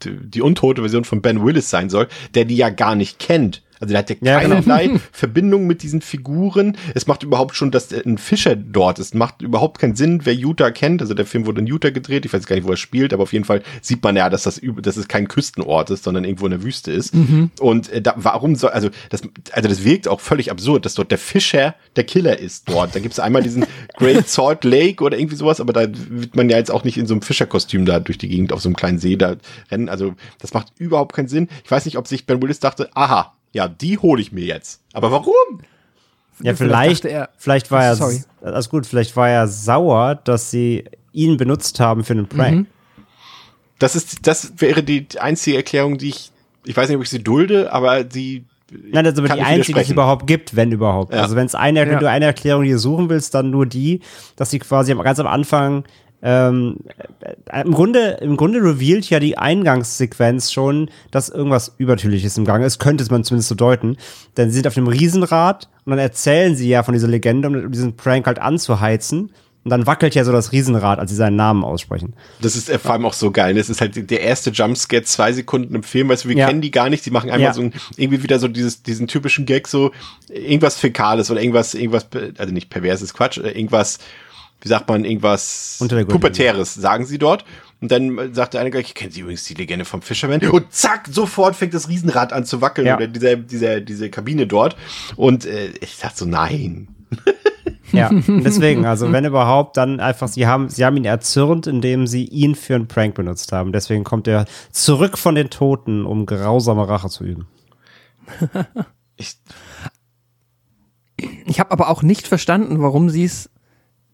die untote Version von Ben Willis sein soll, der die ja gar nicht kennt. Also der hat ja, ja genau. keinerlei. Verbindung mit diesen Figuren. Es macht überhaupt schon, dass ein Fischer dort ist. Macht überhaupt keinen Sinn, wer Utah kennt. Also der Film wurde in Utah gedreht. Ich weiß gar nicht, wo er spielt, aber auf jeden Fall sieht man ja, dass das, dass es kein Küstenort ist, sondern irgendwo in der Wüste ist. Mhm. Und äh, da, warum soll, also das, also das wirkt auch völlig absurd, dass dort der Fischer der Killer ist dort. Da gibt es einmal diesen Great Salt Lake oder irgendwie sowas, aber da wird man ja jetzt auch nicht in so einem Fischerkostüm da durch die Gegend auf so einem kleinen See da rennen. Also das macht überhaupt keinen Sinn. Ich weiß nicht, ob sich Ben Willis dachte, aha, ja, die hole ich mir jetzt. Aber warum? Ja, vielleicht, er, vielleicht war er, sorry. alles gut, vielleicht war er sauer, dass sie ihn benutzt haben für einen Prank. Mhm. Das ist, das wäre die einzige Erklärung, die ich, ich weiß nicht, ob ich sie dulde, aber die Nein, das ist aber die einzige, die es überhaupt gibt, wenn überhaupt. Ja. Also wenn es eine, ja. wenn du eine Erklärung hier suchen willst, dann nur die, dass sie quasi ganz am Anfang ähm, äh, im Grunde, im Grunde revealed ja die Eingangssequenz schon, dass irgendwas Übertürliches im Gang ist, könnte man zumindest so deuten. Denn sie sind auf dem Riesenrad und dann erzählen sie ja von dieser Legende, um diesen Prank halt anzuheizen. Und dann wackelt ja so das Riesenrad, als sie seinen Namen aussprechen. Das ist vor allem auch so geil. Das ist halt der erste Jumpscare, zwei Sekunden im Film. Weißt du, wir ja. kennen die gar nicht. Die machen einfach ja. so ein, irgendwie wieder so dieses, diesen typischen Gag, so irgendwas Fäkales oder irgendwas, irgendwas, also nicht perverses Quatsch, äh, irgendwas, wie sagt man, irgendwas Pubertäres, sagen sie dort. Und dann sagt der eine gleich, kennen Sie übrigens die Legende vom Fisherman? Und zack, sofort fängt das Riesenrad an zu wackeln ja. oder diese, diese, diese Kabine dort. Und äh, ich dachte so, nein. ja, deswegen, also wenn überhaupt, dann einfach, sie haben, sie haben ihn erzürnt, indem sie ihn für einen Prank benutzt haben. Deswegen kommt er zurück von den Toten, um grausame Rache zu üben. ich ich habe aber auch nicht verstanden, warum sie es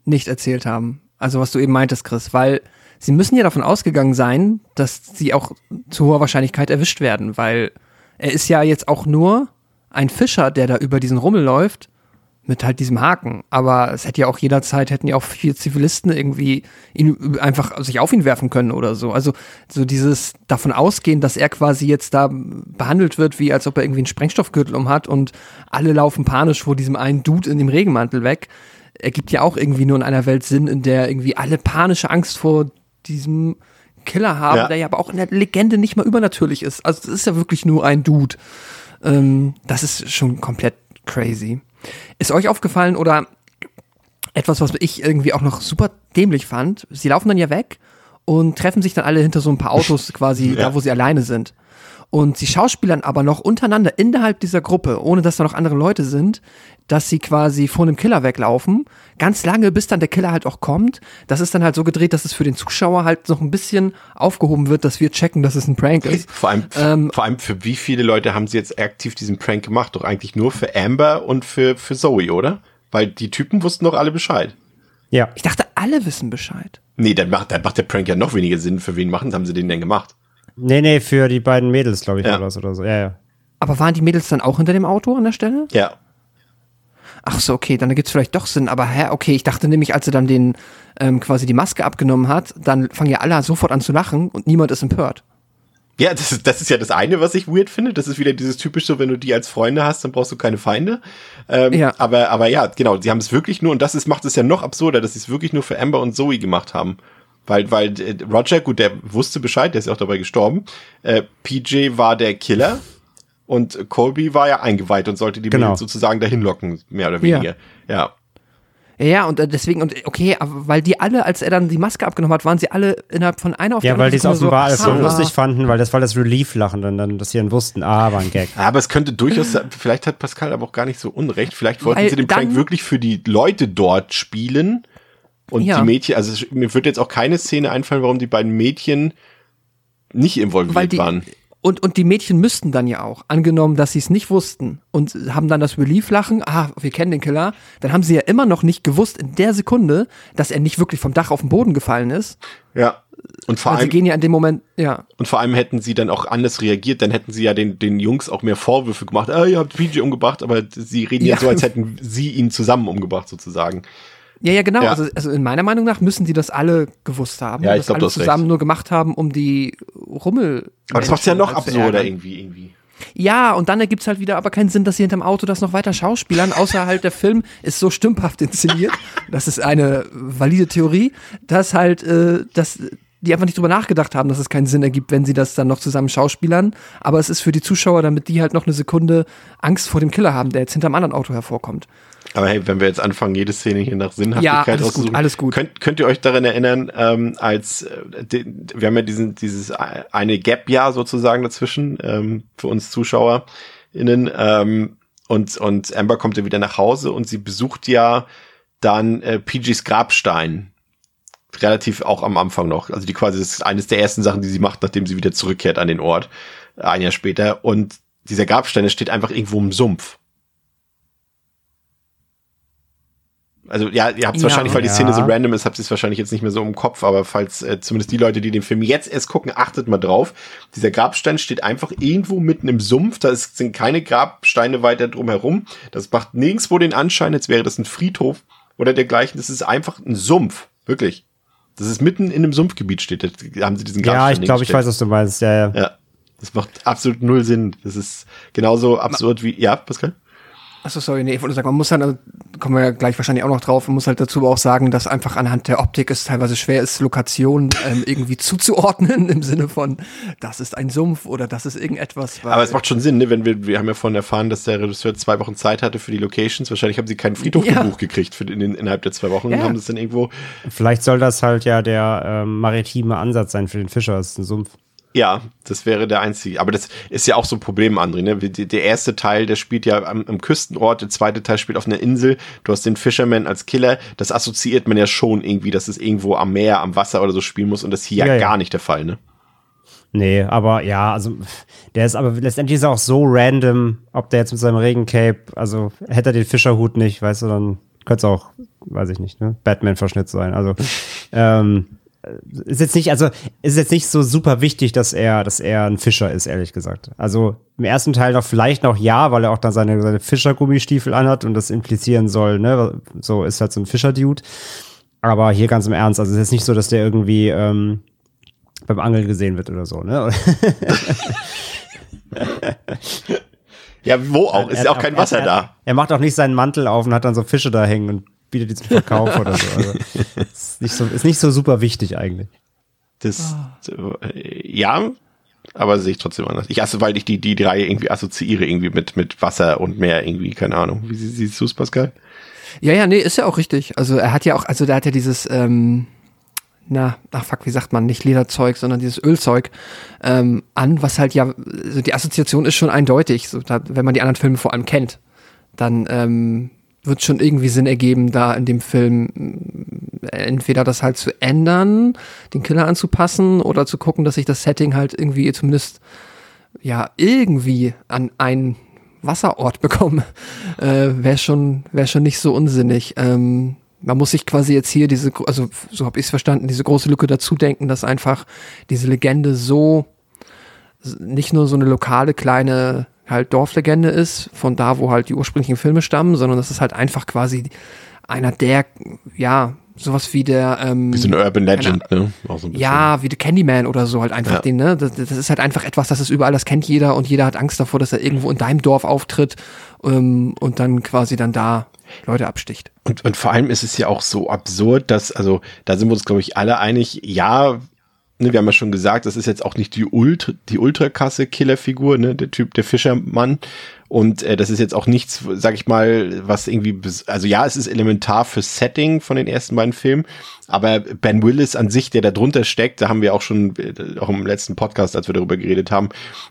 nicht erzählt haben. Also was du eben meintest, Chris, weil sie müssen ja davon ausgegangen sein, dass sie auch zu hoher Wahrscheinlichkeit erwischt werden, weil er ist ja jetzt auch nur ein Fischer, der da über diesen Rummel läuft, mit halt diesem Haken. Aber es hätte ja auch jederzeit, hätten ja auch vier Zivilisten irgendwie ihn einfach sich auf ihn werfen können oder so. Also so dieses davon ausgehen, dass er quasi jetzt da behandelt wird, wie als ob er irgendwie einen Sprengstoffgürtel um hat und alle laufen panisch vor diesem einen Dude in dem Regenmantel weg, ergibt ja auch irgendwie nur in einer Welt Sinn, in der irgendwie alle panische Angst vor diesem Killer haben, Ja. der ja aber auch in der Legende nicht mal übernatürlich ist. Also das ist ja wirklich nur ein Dude. Ähm, das ist schon komplett crazy. Ist euch aufgefallen oder etwas, was ich irgendwie auch noch super dämlich fand? Sie laufen dann ja weg und treffen sich dann alle hinter so ein paar Autos quasi Ja. da, wo sie alleine sind. Und sie schauspielern aber noch untereinander innerhalb dieser Gruppe, ohne dass da noch andere Leute sind, dass sie quasi vor einem Killer weglaufen. Ganz lange, bis dann der Killer halt auch kommt. Das ist dann halt so gedreht, dass es für den Zuschauer halt noch ein bisschen aufgehoben wird, dass wir checken, dass es ein Prank ist. Vor allem, Ähm, vor allem für wie viele Leute haben sie jetzt aktiv diesen Prank gemacht? Doch eigentlich nur für Amber und für, für Zoe, oder? Weil die Typen wussten doch alle Bescheid. Ja. Ich dachte, alle wissen Bescheid. Nee, dann macht, dann macht der Prank ja noch weniger Sinn. Für wen machen, haben sie den denn gemacht? Nee, nee, für die beiden Mädels, glaube ich, Ja. war das oder so. Ja, ja. Aber waren die Mädels dann auch hinter dem Auto an der Stelle? Ja. Ach so, okay, dann gibt's vielleicht doch Sinn. Aber hä, okay, ich dachte nämlich, als er dann den ähm, quasi die Maske abgenommen hat, dann fangen ja alle sofort an zu lachen und niemand ist empört. Ja, das ist, das ist ja das eine, was ich weird finde. Das ist wieder dieses typische, wenn du die als Freunde hast, dann brauchst du keine Feinde. Ähm, Ja. Aber, aber ja, genau, sie haben es wirklich nur, und das ist, macht es ja noch absurder, dass sie es wirklich nur für Amber und Zoe gemacht haben. Weil, weil äh, Roger, gut, der wusste Bescheid, der ist ja auch dabei gestorben. Äh, PJ war der Killer und Colby war ja eingeweiht und sollte die Genau. Mädels sozusagen dahin locken, mehr oder Ja. weniger. Ja. Ja, und äh, deswegen, und okay, aber weil die alle, als er dann die Maske abgenommen hat, waren sie alle innerhalb von einer auf Ja, die weil die es offenbar alles so lustig fanden, weil das war das Relief-Lachen, dann, dann, dass sie dann wussten, ah, war ein Gag. Aber es könnte durchaus, sein- vielleicht hat Pascal aber auch gar nicht so unrecht. Vielleicht wollten Weil sie den Prank wirklich für die Leute dort spielen. Und Ja. die Mädchen, also mir wird jetzt auch keine Szene einfallen, warum die beiden Mädchen nicht involviert die, waren. und, und die Mädchen müssten dann ja auch, angenommen, dass sie es nicht wussten und haben dann das Relief-Lachen, ah, wir kennen den Killer, dann haben sie ja immer noch nicht gewusst in der Sekunde, dass er nicht wirklich vom Dach auf den Boden gefallen ist. Ja. Und vor sie allem, gehen ja in dem Moment, ja, und vor allem hätten sie dann auch anders reagiert, dann hätten sie ja den, den Jungs auch mehr Vorwürfe gemacht. Ah, ihr habt PJ umgebracht, aber sie reden Ja. jetzt so, als hätten sie ihn zusammen umgebracht, sozusagen. Ja, ja, genau. Ja. Also, also in meiner Meinung nach müssen die das alle gewusst haben. Ja, ich das glaub, alle du hast zusammen recht. nur gemacht haben, um die Rummel. Aber das macht's ja noch halt absurder irgendwie, irgendwie. Ja, und dann ergibt's halt wieder aber keinen Sinn, dass sie hinterm Auto das noch weiter schauspielern, außer halt der Film ist so stümperhaft inszeniert. Das ist eine valide Theorie, dass halt, äh, dass die einfach nicht drüber nachgedacht haben, dass es keinen Sinn ergibt, wenn sie das dann noch zusammen schauspielern. Aber es ist für die Zuschauer, damit die halt noch eine Sekunde Angst vor dem Killer haben, der jetzt hinterm anderen Auto hervorkommt. Aber hey, wenn wir jetzt anfangen, jede Szene hier nach Sinnhaftigkeit Ja, alles gut, auszusuchen, alles gut. Könnt, könnt ihr euch daran erinnern, ähm, als äh, den, wir haben ja diesen, dieses eine Gap-Jahr sozusagen dazwischen ähm, für uns ZuschauerInnen ähm, und, und Amber kommt ja wieder nach Hause und sie besucht ja dann äh, PGs Grabstein. Relativ auch am Anfang noch. Also die quasi das ist eines der ersten Sachen, die sie macht, nachdem sie wieder zurückkehrt an den Ort. Ein Jahr später. Und dieser Grabstein, der steht einfach irgendwo im Sumpf. Also ja, ihr habt es Ja. wahrscheinlich, weil die Ja. Szene so random ist, habt ihr es wahrscheinlich jetzt nicht mehr so im Kopf, aber falls äh, zumindest die Leute, die den Film jetzt erst gucken, achtet mal drauf. Dieser Grabstein steht einfach irgendwo mitten im Sumpf, da ist, sind keine Grabsteine weiter drumherum. Das macht nirgendwo den Anschein, als wäre das ein Friedhof oder dergleichen. Das ist einfach ein Sumpf, wirklich. Das ist mitten in einem Sumpfgebiet steht, da haben sie diesen Ja, Grabstein ich glaube, ich weiß, was du meinst. Ja, ja. Ja, das macht absolut null Sinn. Das ist genauso absurd wie, ja, Pascal? Achso, sorry, nee, ich wollte sagen, man muss dann, also, kommen wir ja gleich wahrscheinlich auch noch drauf, man muss halt dazu aber auch sagen, dass einfach anhand der Optik es teilweise schwer ist, Lokationen ähm, irgendwie zuzuordnen, im Sinne von, das ist ein Sumpf oder das ist irgendetwas. Weil, Aber es macht schon Sinn, ne? wenn wir, wir haben ja vorhin erfahren, dass der Regisseur zwei Wochen Zeit hatte für die Locations. Wahrscheinlich haben sie keinen Friedhof Ja. gebucht gekriegt für in den, innerhalb der zwei Wochen Ja. und haben das dann irgendwo. Vielleicht soll das halt ja der ähm, maritime Ansatz sein für den Fischer. Das ist ein Sumpf. Ja, das wäre der einzige. Aber das ist ja auch so ein Problem, André. Ne? Der erste Teil, der spielt ja am, am Küstenort, der zweite Teil spielt auf einer Insel. Du hast den Fisherman als Killer. Das assoziiert man ja schon irgendwie, dass es irgendwo am Meer, am Wasser oder so spielen muss. Und das hier ja, Ja, ja. gar nicht der Fall. Ne? Nee, aber ja, also der ist aber letztendlich ist er auch so random, ob der jetzt mit seinem Regencape, also hätte er den Fischerhut nicht, weißt du, dann könnte es auch, weiß ich nicht, ne, Batman-Verschnitt sein. Also ähm, ist jetzt nicht, also ist jetzt nicht so super wichtig, dass er, dass er ein Fischer ist, ehrlich gesagt. Also im ersten Teil noch vielleicht noch ja, weil er auch dann seine, seine Fischergummistiefel anhat und das implizieren soll, ne? So ist halt so ein Fischer-Dude. Aber hier ganz im Ernst, also es ist jetzt nicht so, dass der irgendwie ähm, beim Angeln gesehen wird oder so, ne? Ja, wo auch? Ist ja auch kein er, Wasser er, da. Er macht auch nicht seinen Mantel auf und hat dann so Fische da hängen und bietet die zum Verkauf oder so. Also, ist, nicht so. Ist nicht so super wichtig eigentlich. Das, äh, ja, aber sehe ich trotzdem anders. Ich also, weil ich die, die drei irgendwie assoziiere irgendwie mit, mit Wasser und Meer irgendwie, keine Ahnung. Wie sie- siehst du es, Pascal? Ja, ja, nee, ist ja auch richtig. Also er hat ja auch, also der hat ja dieses, ähm, na, ach fuck, wie sagt man, nicht Lederzeug, sondern dieses Ölzeug ähm, an, was halt ja, also die Assoziation ist schon eindeutig. So, da, wenn man die anderen Filme vor allem kennt, dann ähm, wird schon irgendwie Sinn ergeben, da in dem Film mh, entweder das halt zu ändern, den Killer anzupassen oder zu gucken, dass ich das Setting halt irgendwie zumindest ja irgendwie an einen Wasserort bekomme, äh, wäre schon, wäre schon nicht so unsinnig. Ähm, man muss sich quasi jetzt hier diese, also so habe ich es verstanden, diese große Lücke dazu denken, dass einfach diese Legende so nicht nur so eine lokale kleine halt Dorflegende ist, von da, wo halt die ursprünglichen Filme stammen, sondern das ist halt einfach quasi einer der, ja, sowas wie der, ähm, Wie so eine Urban Legend, ne? Auch so ein bisschen. ja, wie The Candyman oder so halt einfach Ja. den, ne? Das, das ist halt einfach etwas, das ist überall, das kennt jeder und jeder hat Angst davor, dass er irgendwo in deinem Dorf auftritt ähm, und dann quasi dann da Leute absticht. Und, und vor allem ist es ja auch so absurd, dass, also da sind wir uns, glaube ich, alle einig, ja, ne, wir haben ja schon gesagt, das ist jetzt auch nicht die Ultra, die ultrakasse Killerfigur, ne, der Typ, der Fischermann. Und äh, das ist jetzt auch nichts, sag ich mal, was irgendwie, also ja, es ist elementar für Setting von den ersten beiden Filmen, aber Ben Willis an sich, der da drunter steckt, da haben wir auch schon, äh, auch im letzten Podcast, als wir darüber geredet haben,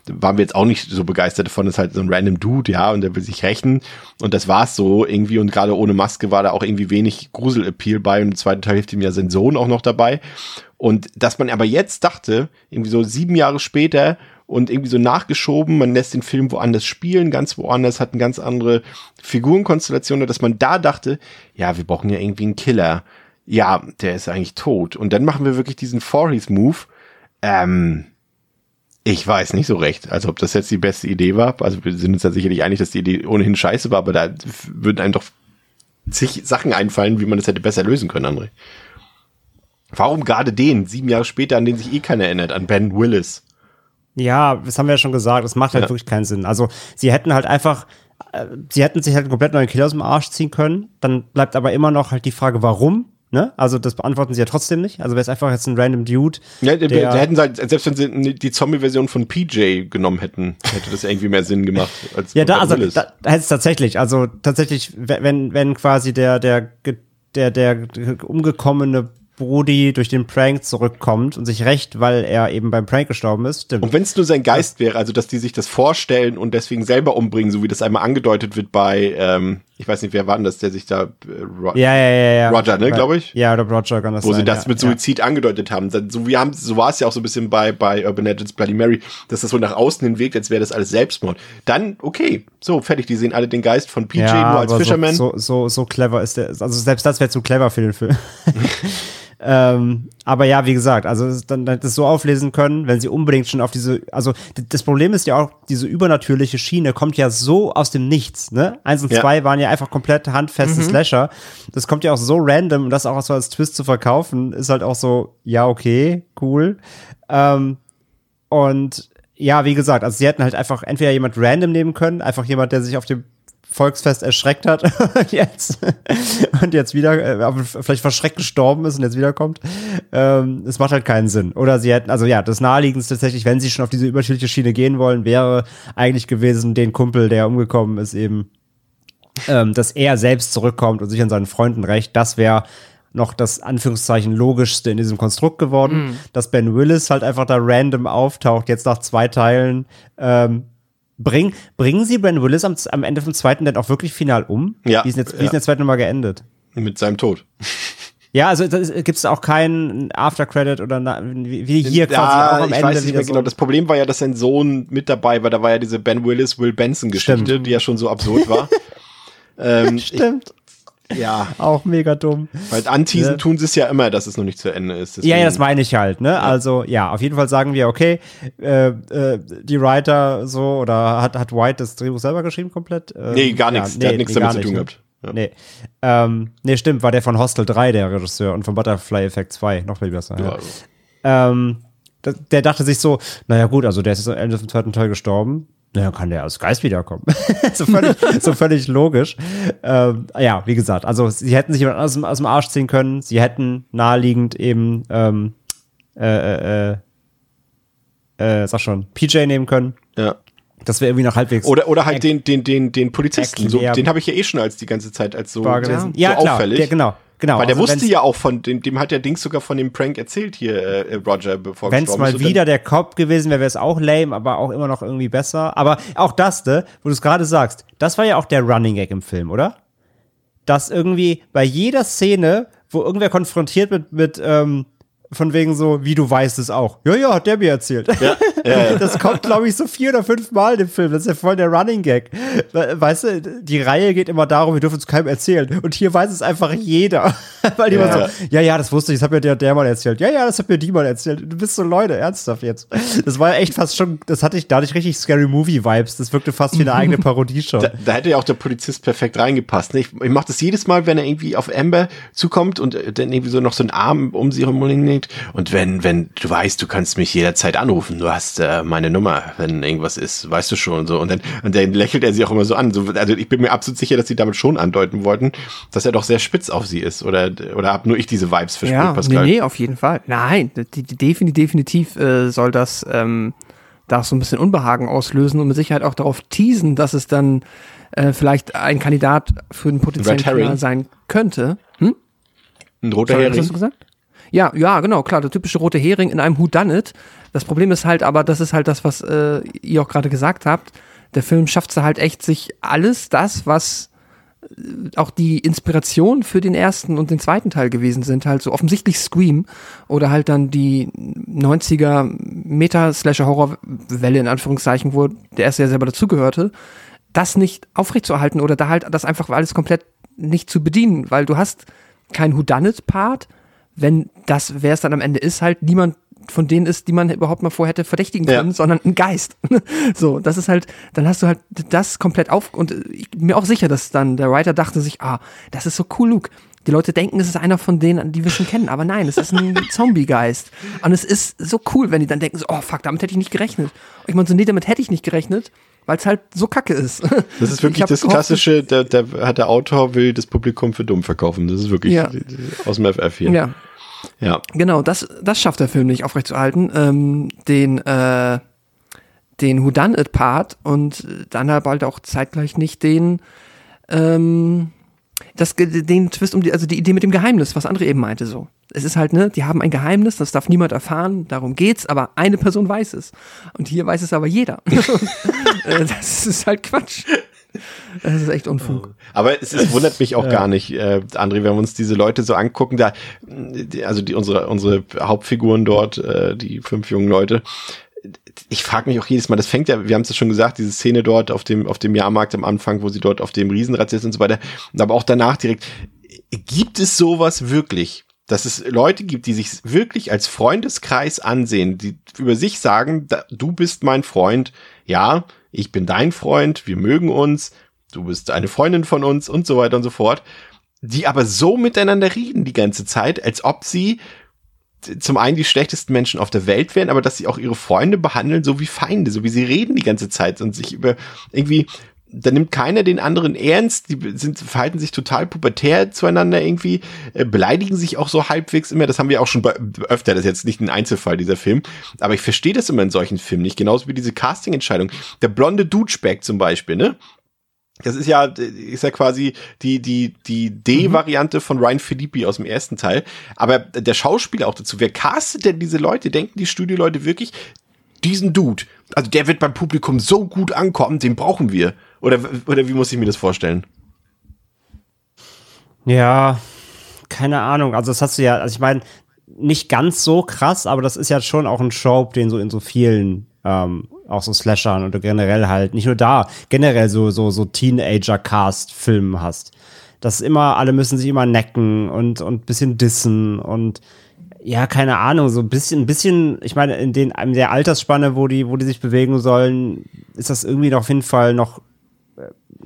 waren wir jetzt auch nicht so begeistert davon, das ist halt so ein random Dude, ja, und der will sich rächen. Und das war's so irgendwie. Und gerade ohne Maske war da auch irgendwie wenig Grusel-Appeal bei. Und im zweiten Teil hilft ihm ja sein Sohn auch noch dabei und dass man aber jetzt dachte, irgendwie so sieben Jahre später und irgendwie so nachgeschoben, man lässt den Film woanders spielen, ganz woanders, hat eine ganz andere Figurenkonstellation, dass man da dachte, ja, wir brauchen ja irgendwie einen Killer. Ja, der ist eigentlich tot. Und dann machen wir wirklich diesen Voorhees-Move. Ähm, ich weiß nicht so recht, also ob das jetzt die beste Idee war. Also wir sind uns da sicherlich einig, dass die Idee ohnehin scheiße war, aber da würden einem doch zig Sachen einfallen, wie man das hätte besser lösen können, André. Warum gerade den, sieben Jahre später, an den sich eh keiner erinnert, an Ben Willis? Ja, das haben wir ja schon gesagt, es macht halt Ja. wirklich keinen Sinn. Also, sie hätten halt einfach, äh, sie hätten sich halt einen komplett neuen Killer aus dem Arsch ziehen können. Dann bleibt aber immer noch halt die Frage, warum? Ne? Also, das beantworten sie ja trotzdem nicht. Also, wäre es einfach jetzt ein random Dude. Ja, der, der- der hätten sie halt, selbst wenn sie die Zombie-Version von PJ genommen hätten, hätte das irgendwie mehr Sinn gemacht als Ja, da, also, da, da hätte es tatsächlich, also tatsächlich, wenn, wenn quasi der, der, ge- der, der umgekommene Brody durch den Prank zurückkommt und sich rächt, weil er eben beim Prank gestorben ist, stimmt. Und wenn es nur sein Geist wäre, also dass die sich das vorstellen und deswegen selber umbringen, so wie das einmal angedeutet wird bei, ähm, ich weiß nicht, wer war denn das, der sich da, äh, Ro ja, ja, ja, ja. Roger, ne, glaube ich? Ja, oder Roger kann das wo sein. sie das ja, mit Suizid angedeutet haben. So, wie haben, so war es ja auch so ein bisschen bei, bei Urban Legends Bloody Mary, dass das so nach außen hin wirkt, als wäre das alles Selbstmord. Dann, okay, so, fertig, die sehen alle den Geist von PJ Ja, nur als Fisherman. So, so, so, so clever ist der. Also selbst das wäre zu clever für den Film. ähm, aber ja, wie gesagt, also dann das so auflesen können, wenn sie unbedingt schon auf diese, also das Problem ist ja auch, diese übernatürliche Schiene kommt ja so aus dem Nichts, ne? Eins und Ja. zwei waren ja einfach komplett handfeste Slasher. Das kommt ja auch so random und das auch so als Twist zu verkaufen, ist halt auch so, ja, okay, cool. Ähm, und ja, wie gesagt, also sie hätten halt einfach entweder jemand random nehmen können, einfach jemand, der sich auf dem Volksfest erschreckt hat und jetzt und jetzt wieder äh, aber vielleicht verschreckt gestorben ist und jetzt wiederkommt. Ähm, es macht halt keinen Sinn. Oder sie hätten, also ja, das naheliegendste tatsächlich, wenn sie schon auf diese überschütliche Schiene gehen wollen, wäre eigentlich gewesen, den Kumpel, der umgekommen ist, eben, ähm, dass er selbst zurückkommt und sich an seinen Freunden rächt. Das wäre noch das Anführungszeichen logischste in diesem Konstrukt geworden, dass Ben Willis halt einfach da random auftaucht, jetzt nach zwei Teilen. Ähm, bring, bringen sie Ben Willis am, am Ende vom zweiten denn auch wirklich final um? Ja, Wie ist denn jetzt, wie ja. ist der zweite Nummer geendet? mit seinem Tod. Ja, also gibt es auch keinen Aftercredit oder na, wie, hier quasi Ja, auch am ich Ende weiß nicht mehr so. genau. Das Problem war ja, dass sein Sohn mit dabei war. Da war ja diese Ben Willis, Will Benson Geschichte, Stimmt. die ja schon so absurd war. ähm, Stimmt. Ja. Auch mega dumm. Weil anteasen Ja. tun sie es ja immer, dass es noch nicht zu Ende ist. Ja, ja, Deswegen- das meine ich halt, ne? Also, ja, auf jeden Fall sagen wir, okay, äh, äh, die Writer so, oder hat, hat White das Drehbuch selber geschrieben komplett? Ähm, Nee, gar ja, nichts. Der hat nichts gar damit zu tun ne? gehabt. Ja. Nee. Ähm, nee, stimmt, war der von Hostel 3, der Regisseur, und von Butterfly Effect 2, noch viel besser. Ja, Ja. Ähm, der dachte sich so, naja gut, also der ist jetzt am Ende vom zweiten Teil gestorben. Naja, kann der als Geist wiederkommen. so, völlig, so völlig logisch. Ähm, ja, wie gesagt, also sie hätten sich jemand aus dem, aus dem Arsch ziehen können. Sie hätten naheliegend eben, ähm, äh, äh, äh, sag schon, PJ nehmen können. ja. Das wäre irgendwie noch halbwegs Oder, oder halt den, den, den, den Polizisten. So, den habe ich ja eh schon als die ganze Zeit als so, gewesen. so Ja, klar, auffällig. der, genau. Genau, Weil der also wusste ja auch von dem, dem hat der Dings sogar von dem Prank erzählt hier, äh, Roger, bevor Wenn es mal ist. Wieder der Cop gewesen wäre, wäre es auch lame, aber auch immer noch irgendwie besser. Aber auch das, ne, wo du es gerade sagst, das war ja auch der Running Gag im Film, oder? Dass irgendwie bei jeder Szene, wo irgendwer konfrontiert wird mit, ähm, von wegen so, wie du weißt es auch. Ja, ja, hat der mir erzählt. Das kommt, glaube ich, so vier oder fünf Mal in dem Film. Das ist ja voll der Running Gag. We- Weißt du, die Reihe geht immer darum, wir dürfen es keinem erzählen. Und hier weiß es einfach jeder. Weil die Ja. immer so, ja, ja, das wusste ich, das hat mir der, der mal erzählt. Ja, ja, das hat mir die mal erzählt. Du bist so Leute, ernsthaft jetzt. Das war echt fast schon, das hatte ich dadurch richtig Scary Movie Vibes. Das wirkte fast wie eine eigene Parodie schon. Da, da hätte ja auch der Polizist perfekt reingepasst. Ne? Ich, ich mache das jedes Mal, wenn er irgendwie auf Amber zukommt und äh, dann irgendwie so noch so einen Arm um sie rumlegt. Und wenn, wenn du weißt, du kannst mich jederzeit anrufen, du hast äh, meine Nummer, wenn irgendwas ist, weißt du schon so. Und dann, und dann lächelt er sie auch immer so an. So, also ich bin mir absolut sicher, dass sie damit schon andeuten wollten, dass er doch sehr spitz auf sie ist. Oder, oder hab nur ich diese Vibes verspürt, Ja, Pascal? nee, auf jeden Fall. Nein, definitiv, definitiv äh, soll das ähm, da so ein bisschen Unbehagen auslösen und mit Sicherheit auch darauf teasen, dass es dann äh, vielleicht ein Kandidat für den potenziellen. Killer sein könnte. Hm? Ein roter Sorry, was hast Hering. du gesagt? Ja, ja, genau, klar, der typische rote Hering in einem Whodunit. Das Problem ist halt aber, das ist halt das, was äh, ihr auch gerade gesagt habt. Der Film schafft es halt echt, sich alles das, was äh, auch die Inspiration für den ersten und den zweiten Teil gewesen sind, halt so offensichtlich Scream oder halt dann die 90er Meta-Slasher-Horror-Welle in Anführungszeichen, wo der erste ja selber dazugehörte, das nicht aufrechtzuerhalten oder da halt das einfach alles komplett nicht zu bedienen, weil du hast kein Whodunit-Part, wenn das, wer es dann am Ende ist, halt niemand von denen ist, die man überhaupt mal vorher hätte verdächtigen Ja. können, sondern ein Geist. so, das ist halt, dann hast du halt das komplett auf und ich bin mir auch sicher, dass dann der Writer dachte sich, ah, das ist so cool, Luke. Die Leute denken, es ist einer von denen, die wir schon kennen, aber nein, es ist ein Zombie-Geist. Und es ist so cool, wenn die dann denken, so, oh fuck, damit hätte ich nicht gerechnet. Und ich meine, so, nee, damit hätte ich nicht gerechnet, weil es halt so kacke ist. Das ist Ich wirklich das klassische, der, der hat der Autor will das Publikum für dumm verkaufen. Das ist wirklich Ja. aus dem FF hier. Ja, ja. Genau, das, das schafft der Film nicht aufrechtzuerhalten. Ähm, den, äh, den Whodunit-Part und dann halt bald auch zeitgleich nicht den, ähm, das, den Twist um die, also die Idee mit dem Geheimnis, was André eben meinte, so. Es ist halt, ne, die haben ein Geheimnis, das darf niemand erfahren, darum geht's, aber eine Person weiß es. Und hier weiß es aber jeder. Äh, das ist halt Quatsch. Das ist echt Unfug. Aber es, es wundert mich auch gar nicht, äh, André, wenn wir uns diese Leute so angucken, da, also die, unsere, unsere Hauptfiguren dort, äh, die fünf jungen Leute, ich frage mich auch jedes Mal, das fängt ja, wir haben es ja schon gesagt, diese Szene dort auf dem, auf dem Jahrmarkt am Anfang, wo sie dort auf dem Riesenrad sitzen und so weiter, aber auch danach direkt, gibt es sowas wirklich? Dass es Leute gibt, die sich wirklich als Freundeskreis ansehen, die über sich sagen, da, du bist mein Freund, ja, ich bin dein Freund, wir mögen uns, du bist eine Freundin von uns und so weiter und so fort, die aber so miteinander reden die ganze Zeit, als ob sie zum einen die schlechtesten Menschen auf der Welt wären, aber dass sie auch ihre Freunde behandeln, so wie Feinde, so wie sie reden die ganze Zeit und sich über irgendwie, da nimmt keiner den anderen ernst, die sind, verhalten sich total pubertär zueinander irgendwie, äh, beleidigen sich auch so halbwegs immer, das haben wir auch schon öfter, das ist jetzt nicht ein Einzelfall, dieser Film, aber ich verstehe das immer in solchen Filmen nicht, genauso wie diese Casting-Entscheidung. Der blonde Douchebag zum Beispiel, ne? Das ist ja, ist ja quasi die, die, die D-Variante von Ryan Philippi aus dem ersten Teil. Aber der Schauspieler auch dazu. Wer castet denn diese Leute? Denken die Studioleute wirklich, diesen Dude, also der wird beim Publikum so gut ankommen, den brauchen wir? Oder, oder wie muss ich mir das vorstellen? Ja, keine Ahnung. Also das hast du ja, also ich meine, nicht ganz so krass, aber das ist ja schon auch ein Trope, den so in so vielen ähm, auch so Slashern oder generell halt, nicht nur da, generell so, so, so Teenager-Cast-Filmen hast. dass immer, alle müssen sich immer necken und, und bisschen dissen und ja, keine Ahnung, so ein bisschen, ein bisschen, ich meine, in, den, in der Altersspanne, wo die, wo die sich bewegen sollen, ist das irgendwie noch auf jeden Fall noch,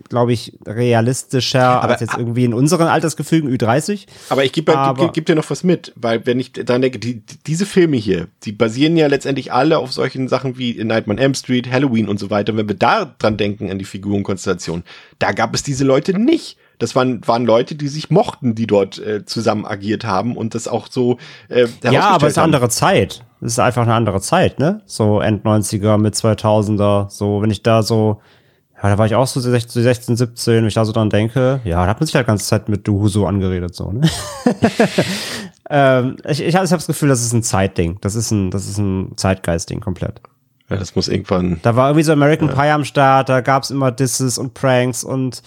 glaube ich, realistischer Aber- als jetzt irgendwie in unseren Altersgefügen, Ü30. Aber ich gebe geb, geb dir noch was mit, weil wenn ich dran denke, die, die, diese Filme hier, die basieren ja letztendlich alle auf solchen Sachen wie Nightmare on Elm Street, Halloween und so weiter. Und wenn wir da dran denken, an die Figurenkonstellation, da gab es diese Leute nicht. Das waren, waren Leute, die sich mochten, die dort äh, zusammen agiert haben und das auch so äh, Ja, aber es ist eine andere Zeit. Es ist einfach eine andere Zeit, ne? So End 90er, mit 2000er, so, wenn ich da so, ja, da war ich auch so 16, 16 17, wenn ich da so dran denke, ja, da hat man sich halt ganze Zeit mit Du so angeredet, so, ne? ähm, ich ich habe ich hab das Gefühl, das ist ein Zeitding. Das ist ein, das ist ein Zeitgeistding komplett. Ja, das muss irgendwann. Da war irgendwie so American Pie am Start, da gab's immer Disses und Pranks und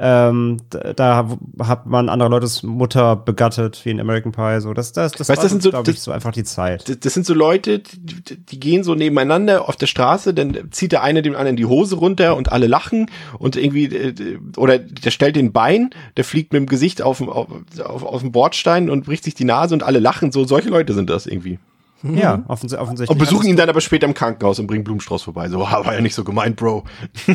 ähm, da, da hat man andere Leutes Mutter begattet, wie in American Pie, so. Das, das, das Weißt, das sind so- glaub ich, das- so einfach die Zeit. Das, das sind so Leute, die, die gehen so nebeneinander auf der Straße, dann zieht der eine dem anderen die Hose runter und alle lachen und irgendwie, äh, oder der stellt den Bein, der fliegt mit dem Gesicht auf, dem- auf, auf, auf den Bordstein und bricht sich die Nase und alle lachen. So, solche Leute sind das irgendwie. Ja, offens offensichtlich. Und besuchen ihn dann aber später im Krankenhaus und bringen Blumenstrauß vorbei. So, "Ah, war ja nicht so gemeint, Bro.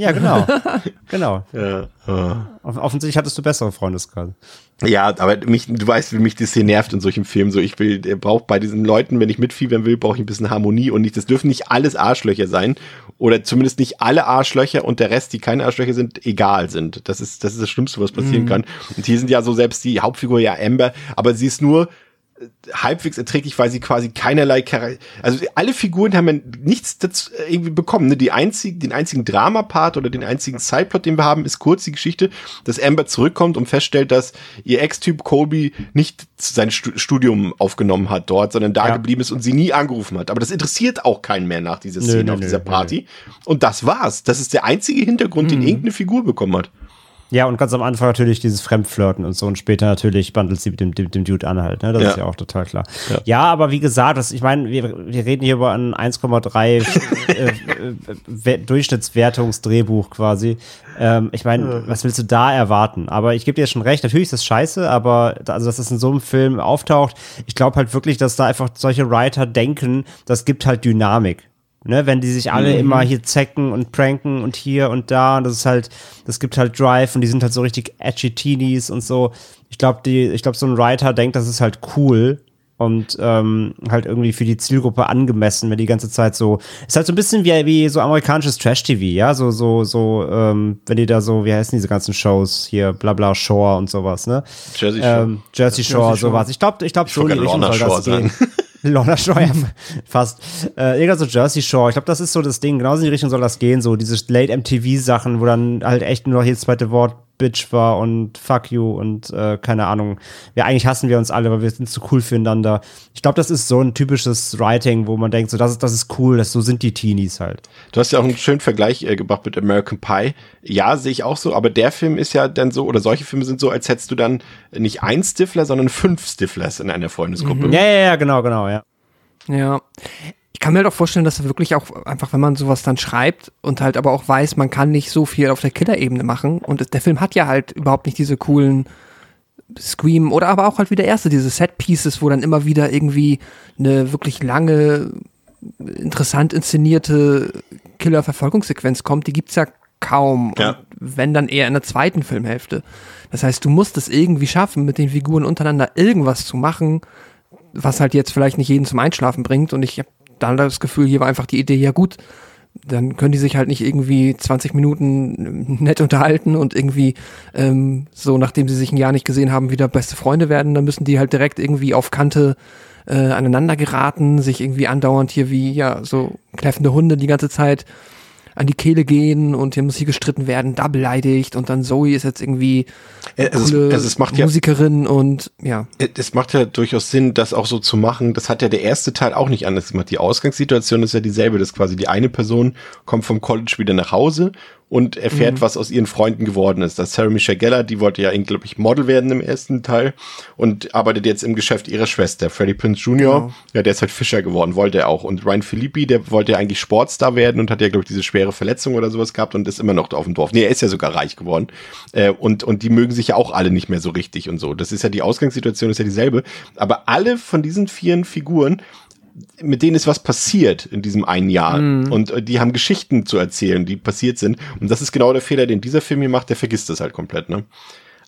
Ja, genau. genau. Ja, ja. Off offensichtlich hattest du bessere Freundeskreise. Ja, aber mich, du weißt, wie mich das hier nervt in solchen Filmen. So, ich will, braucht bei diesen Leuten, wenn ich mitfiebern will, brauche ich ein bisschen Harmonie und nicht, das dürfen nicht alles Arschlöcher sein. Oder zumindest nicht alle Arschlöcher und der Rest, die keine Arschlöcher sind, egal sind. Das ist, das ist das Schlimmste, was passieren kann. Und hier sind ja so selbst die Hauptfigur ja Amber, aber sie ist nur halbwegs erträglich, weil sie quasi keinerlei Charakter, also alle Figuren haben ja nichts dazu äh, irgendwie bekommen. Ne? Die einzig, den einzigen Drama-Part oder den einzigen Sideplot, den wir haben, ist kurz die Geschichte, dass Amber zurückkommt und feststellt, dass ihr Ex-Typ Colby nicht sein Stu- Studium aufgenommen hat dort, sondern da Ja. geblieben ist und sie nie angerufen hat. Aber das interessiert auch keinen mehr nach dieser Nö, Szene nö, auf nö, dieser nö, Party. Und das war's. Das ist der einzige Hintergrund, den irgendeine Figur bekommen hat. Ja, und ganz am Anfang natürlich dieses Fremdflirten und so und später natürlich bandelt sie mit dem, dem, dem Dude an halt, ne? Das Ja. ist ja auch total klar. Ja, aber wie gesagt, das, ich meine, wir, wir reden hier über ein 1,3 äh, We- Durchschnittswertungsdrehbuch quasi. Ähm, ich meine, was willst du da erwarten? Aber ich gebe dir schon recht, natürlich ist das scheiße, aber da, also, dass das in so einem Film auftaucht, ich glaube halt wirklich, dass da einfach solche Writer denken, das gibt halt Dynamik. Ne, wenn die sich alle immer hier zecken und pranken und hier und da und das ist halt, das gibt halt Drive und die sind halt so richtig edgy Teenies und so. Ich glaube, die, ich glaube, so ein Writer denkt, das ist halt cool und ähm, halt irgendwie für die Zielgruppe angemessen, wenn die ganze Zeit so, ist halt so ein bisschen wie, wie so amerikanisches Trash-TV, ja, so, so, so, ähm, wenn die da so, wie heißen diese ganzen Shows hier, bla bla Shore und sowas, ne? Jersey Shore. Ähm, Jersey Shore, sowas. Ich glaube, ich glaube, so in die Richtung soll das Shore gehen. Lorna Shore, ja, fast. Äh, irgendwas so Jersey Shore. Ich glaube, das ist so das Ding. Genauso in die Richtung soll das gehen. So diese Late MTV-Sachen, wo dann halt echt nur noch jedes zweite Wort Bitch war und Fuck you und äh, keine Ahnung. Wir eigentlich hassen wir uns alle, weil wir sind zu cool füreinander. Ich glaube, das ist so ein typisches Writing, wo man denkt, so das ist, das ist cool, das so sind die Teenies halt. Du hast ja auch einen schönen Vergleich äh, gebracht mit American Pie. Ja, sehe ich auch so, aber der Film ist ja dann so, oder solche Filme sind so, als hättest du dann nicht ein Stifler, sondern fünf Stiflers in einer Freundesgruppe. Ja, ja, ja, genau, genau, ja. Ja. Ich kann mir doch vorstellen, dass wirklich auch einfach, wenn man sowas dann schreibt und halt aber auch weiß, man kann nicht so viel auf der Killer-Ebene machen und der Film hat ja halt überhaupt nicht diese coolen Scream oder aber auch halt wie der erste, diese Set-Pieces, wo dann immer wieder irgendwie eine wirklich lange, interessant inszenierte Killer-Verfolgungssequenz kommt, die gibt's ja kaum. Ja. Und wenn dann eher in der zweiten Filmhälfte. Das heißt, du musst es irgendwie schaffen, mit den Figuren untereinander irgendwas zu machen, was halt jetzt vielleicht nicht jeden zum Einschlafen bringt. Und ich habe dann das Gefühl, hier war einfach die Idee, ja gut, dann können die sich halt nicht irgendwie 20 Minuten nett unterhalten und irgendwie ähm, so, nachdem sie sich ein Jahr nicht gesehen haben, wieder beste Freunde werden. Dann müssen die halt direkt irgendwie auf Kante äh, aneinander geraten, sich irgendwie andauernd hier wie, ja, so kläffende Hunde die ganze Zeit an die Kehle gehen und hier muss hier gestritten werden, da beleidigt und dann Zoe ist jetzt irgendwie Äh, also es- coole also es macht ja- Musikerin und ja. Es macht ja durchaus Sinn, das auch so zu machen. Das hat ja der erste Teil auch nicht anders gemacht. Die Ausgangssituation ist ja dieselbe, dass quasi die eine Person kommt vom College wieder nach Hause und erfährt, mhm. was aus ihren Freunden geworden ist. Das Sarah Michelle Geller, die wollte ja glaube ich, Model werden im ersten Teil und arbeitet jetzt im Geschäft ihrer Schwester. Freddie Prince Jr., genau. ja, der ist halt Fischer geworden, wollte er auch. Und Ryan Philippi, der wollte ja eigentlich Sportstar werden und hat ja, glaube ich, diese schwere Verletzung oder sowas gehabt und ist immer noch auf dem Dorf. Nee, er ist ja sogar reich geworden. Äh, und, und die mögen sich ja auch alle nicht mehr so richtig und so. Das ist ja die Ausgangssituation, ist ja dieselbe. Aber alle von diesen vier Figuren mit denen ist was passiert in diesem einen Jahr. Mhm. Und äh, die haben Geschichten zu erzählen, die passiert sind. Und das ist genau der Fehler, den dieser Film hier macht. Der vergisst das halt komplett. Ne?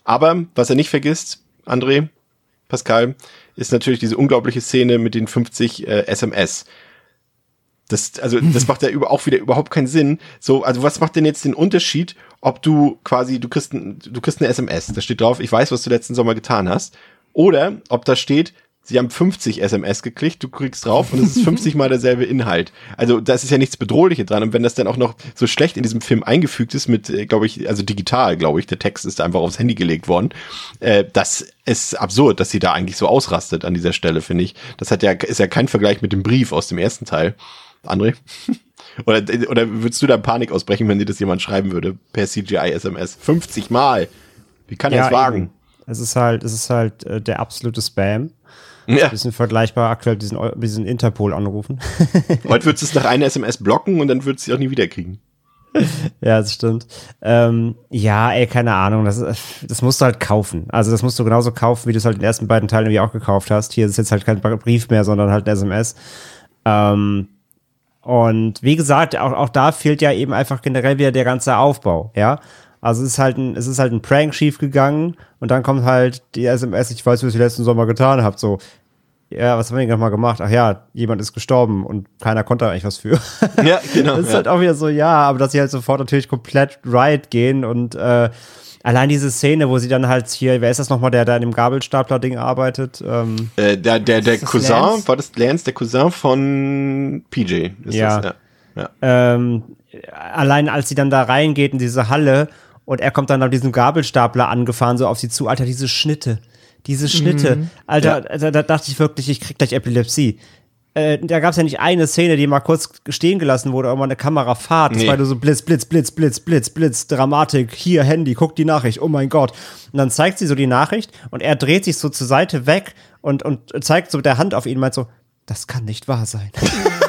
Aber was er nicht vergisst, André, Pascal, ist natürlich diese unglaubliche Szene mit den 50 äh, SMS. Das, also, das macht ja über, auch wieder überhaupt keinen Sinn. So, also was macht denn jetzt den Unterschied, ob du quasi, du kriegst, ein, du kriegst eine SMS, da steht drauf, ich weiß, was du letzten Sommer getan hast. Oder ob da steht, Sie haben 50 SMS geklickt, du kriegst drauf und es ist 50 mal derselbe Inhalt. Also das ist ja nichts Bedrohliches dran. Und wenn das dann auch noch so schlecht in diesem Film eingefügt ist, mit, äh, glaube ich, also digital, glaube ich, der Text ist einfach aufs Handy gelegt worden, äh, das ist absurd, dass sie da eigentlich so ausrastet an dieser Stelle, finde ich. Das hat ja, ist ja kein Vergleich mit dem Brief aus dem ersten Teil. André? oder, oder würdest du da Panik ausbrechen, wenn dir das jemand schreiben würde per CGI-SMS? 50 Mal! Wie kann er ja, es wagen? Eben. Es ist halt, es ist halt äh, der absolute Spam. Ja. Ein bisschen vergleichbar aktuell diesen, diesen Interpol anrufen. Heute würdest du es nach einer SMS blocken und dann würdest du es auch nie wiederkriegen. ja, das stimmt. Ähm, ja, ey, keine Ahnung. Das, das musst du halt kaufen. Also, das musst du genauso kaufen, wie du es halt in den ersten beiden Teilen irgendwie auch gekauft hast. Hier ist jetzt halt kein Brief mehr, sondern halt ein SMS. Ähm, und wie gesagt, auch, auch da fehlt ja eben einfach generell wieder der ganze Aufbau, ja. Also es ist halt ein, es ist halt ein Prank schief gegangen und dann kommt halt die SMS, ich weiß, was ihr letzten Sommer getan habt, so. Ja, was haben wir denn mal gemacht? Ach ja, jemand ist gestorben und keiner konnte eigentlich was für. Ja, genau. das ist ja. halt auch wieder so, ja, aber dass sie halt sofort natürlich komplett right gehen und äh, allein diese Szene, wo sie dann halt hier, wer ist das nochmal, der da in dem Gabelstapler-Ding arbeitet? Ähm, äh, der der, der Cousin, Lance? war das Lance, der Cousin von PJ? ja. Das, ja. ja. Ähm, allein als sie dann da reingeht in diese Halle und er kommt dann auf diesem Gabelstapler angefahren, so auf sie zu. Alter, diese Schnitte. Diese Schnitte. Mhm. Alter, ja. da, da, dachte ich wirklich, ich krieg gleich Epilepsie. Äh, da gab es ja nicht eine Szene, die mal kurz stehen gelassen wurde, aber eine Kamerafahrt. Das nee. war so Blitz, Blitz, Blitz, Blitz, Blitz, Blitz, Dramatik, hier Handy, guck die Nachricht, oh mein Gott. Und dann zeigt sie so die Nachricht und er dreht sich so zur Seite weg und, und zeigt so mit der Hand auf ihn und meint so, das kann nicht wahr sein.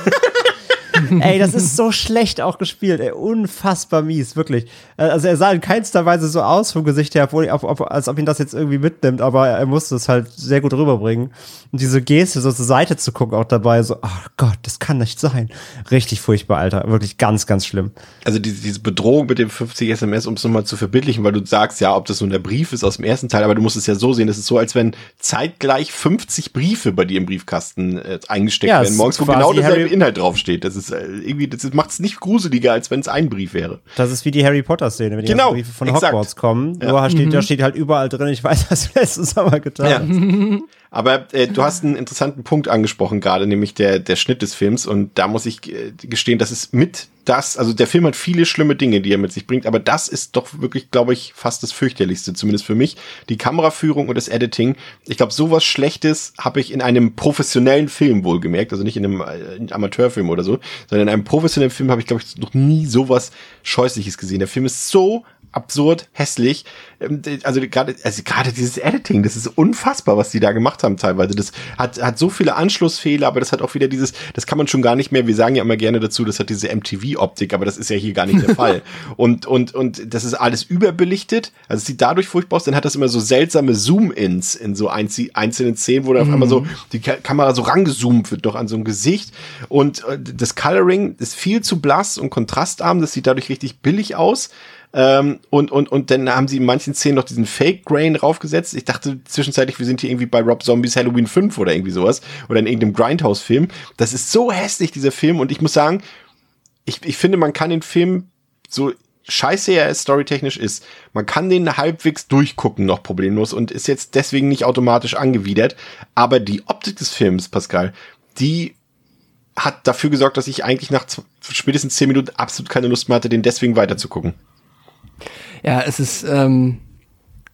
ey, das ist so schlecht auch gespielt, ey, unfassbar mies, wirklich. Also er sah in keinster Weise so aus vom Gesicht her, obwohl, ob, als ob ihn das jetzt irgendwie mitnimmt, aber er musste es halt sehr gut rüberbringen. Und diese Geste, so zur Seite zu gucken, auch dabei, so, oh Gott, das kann nicht sein. Richtig furchtbar, Alter. Wirklich ganz, ganz schlimm. Also diese, diese Bedrohung mit dem 50 SMS, um es nochmal zu verbildlichen, weil du sagst ja, ob das nun der Brief ist aus dem ersten Teil, aber du musst es ja so sehen, es ist so, als wenn zeitgleich 50 Briefe bei dir im Briefkasten äh, eingesteckt ja, werden morgens, wo genau derselbe Inhalt draufsteht. Das ist äh, irgendwie, das macht es nicht gruseliger, als wenn es ein Brief wäre. Das ist wie die Harry Potter-Szene, wenn genau, die Briefe von exakt. Hogwarts kommen. Ja. Nur steht, mhm. da steht halt überall drin, ich weiß, was du letzten Sommer getan ja. Aber äh, du hast einen interessanten Punkt angesprochen gerade, nämlich der, der Schnitt des Films. Und da muss ich äh, gestehen, das ist mit das, also der Film hat viele schlimme Dinge, die er mit sich bringt, aber das ist doch wirklich, glaube ich, fast das fürchterlichste, zumindest für mich. Die Kameraführung und das Editing. Ich glaube, sowas Schlechtes habe ich in einem professionellen Film wohlgemerkt, also nicht in einem äh, Amateurfilm oder so, sondern in einem professionellen Film habe ich, glaube ich, noch nie sowas Scheußliches gesehen. Der Film ist so absurd, hässlich. Ähm, also gerade, also gerade dieses Editing, das ist unfassbar, was die da gemacht haben teilweise. Das hat, hat so viele Anschlussfehler, aber das hat auch wieder dieses, das kann man schon gar nicht mehr, wir sagen ja immer gerne dazu, das hat diese MTV-Optik, aber das ist ja hier gar nicht der Fall. Und, und, und das ist alles überbelichtet, also es sieht dadurch furchtbar aus, dann hat das immer so seltsame Zoom-Ins in so einzelnen Szenen, wo dann mhm. auf einmal so die Kamera so rangezoomt wird, doch an so ein Gesicht. Und äh, das Coloring ist viel zu blass und kontrastarm, das sieht dadurch richtig billig aus. Ähm, und, und, und dann haben sie in manchen Szenen noch diesen Fake Grain draufgesetzt. Ich dachte zwischenzeitlich, wir sind hier irgendwie bei Rob Zombies Halloween 5 oder irgendwie sowas. Oder in irgendeinem Grindhouse-Film. Das ist so hässlich, dieser Film. Und ich muss sagen, ich, ich finde, man kann den Film so scheiße er storytechnisch ist, man kann den halbwegs durchgucken noch problemlos und ist jetzt deswegen nicht automatisch angewidert. Aber die Optik des Films, Pascal, die hat dafür gesorgt, dass ich eigentlich nach spätestens zehn Minuten absolut keine Lust mehr hatte, den deswegen weiterzugucken. Ja, es ist, ähm,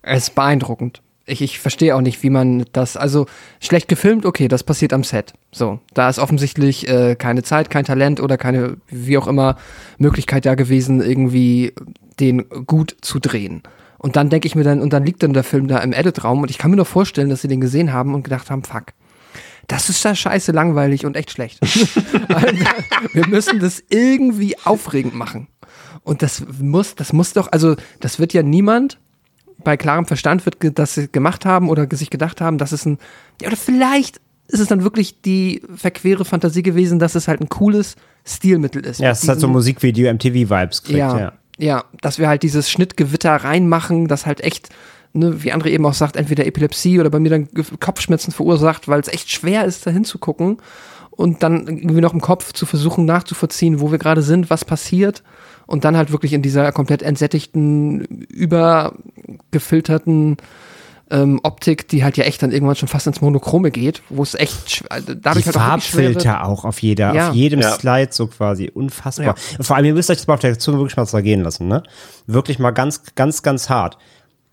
es ist beeindruckend. Ich, ich verstehe auch nicht, wie man das, also schlecht gefilmt, okay, das passiert am Set. So, da ist offensichtlich äh, keine Zeit, kein Talent oder keine, wie auch immer, Möglichkeit da gewesen, irgendwie den gut zu drehen. Und dann denke ich mir dann, und dann liegt dann der Film da im Editraum und ich kann mir nur vorstellen, dass sie den gesehen haben und gedacht haben, fuck, das ist da scheiße langweilig und echt schlecht. Also, wir müssen das irgendwie aufregend machen. Und das muss, das muss doch, also das wird ja niemand bei klarem Verstand wird das gemacht haben oder sich gedacht haben, dass es ein, ja, oder vielleicht ist es dann wirklich die verquere Fantasie gewesen, dass es halt ein cooles Stilmittel ist. Ja, es hat so Musikvideo MTV-Vibes gekriegt, ja, ja. ja. dass wir halt dieses Schnittgewitter reinmachen, das halt echt, ne, wie André eben auch sagt, entweder Epilepsie oder bei mir dann Kopfschmerzen verursacht, weil es echt schwer ist, da hinzugucken und dann irgendwie noch im Kopf zu versuchen nachzuvollziehen, wo wir gerade sind, was passiert und dann halt wirklich in dieser komplett entsättigten, übergefilterten ähm, Optik, die halt ja echt dann irgendwann schon fast ins Monochrome geht, wo es echt also dadurch Die halt auch. Farbfilter auch auf jeder, Ja. auf jedem Ja. Slide so quasi. Unfassbar. Ja. Vor allem, ihr müsst euch das mal auf der Zunge wirklich mal zergehen lassen, ne? Wirklich mal ganz, ganz, ganz hart.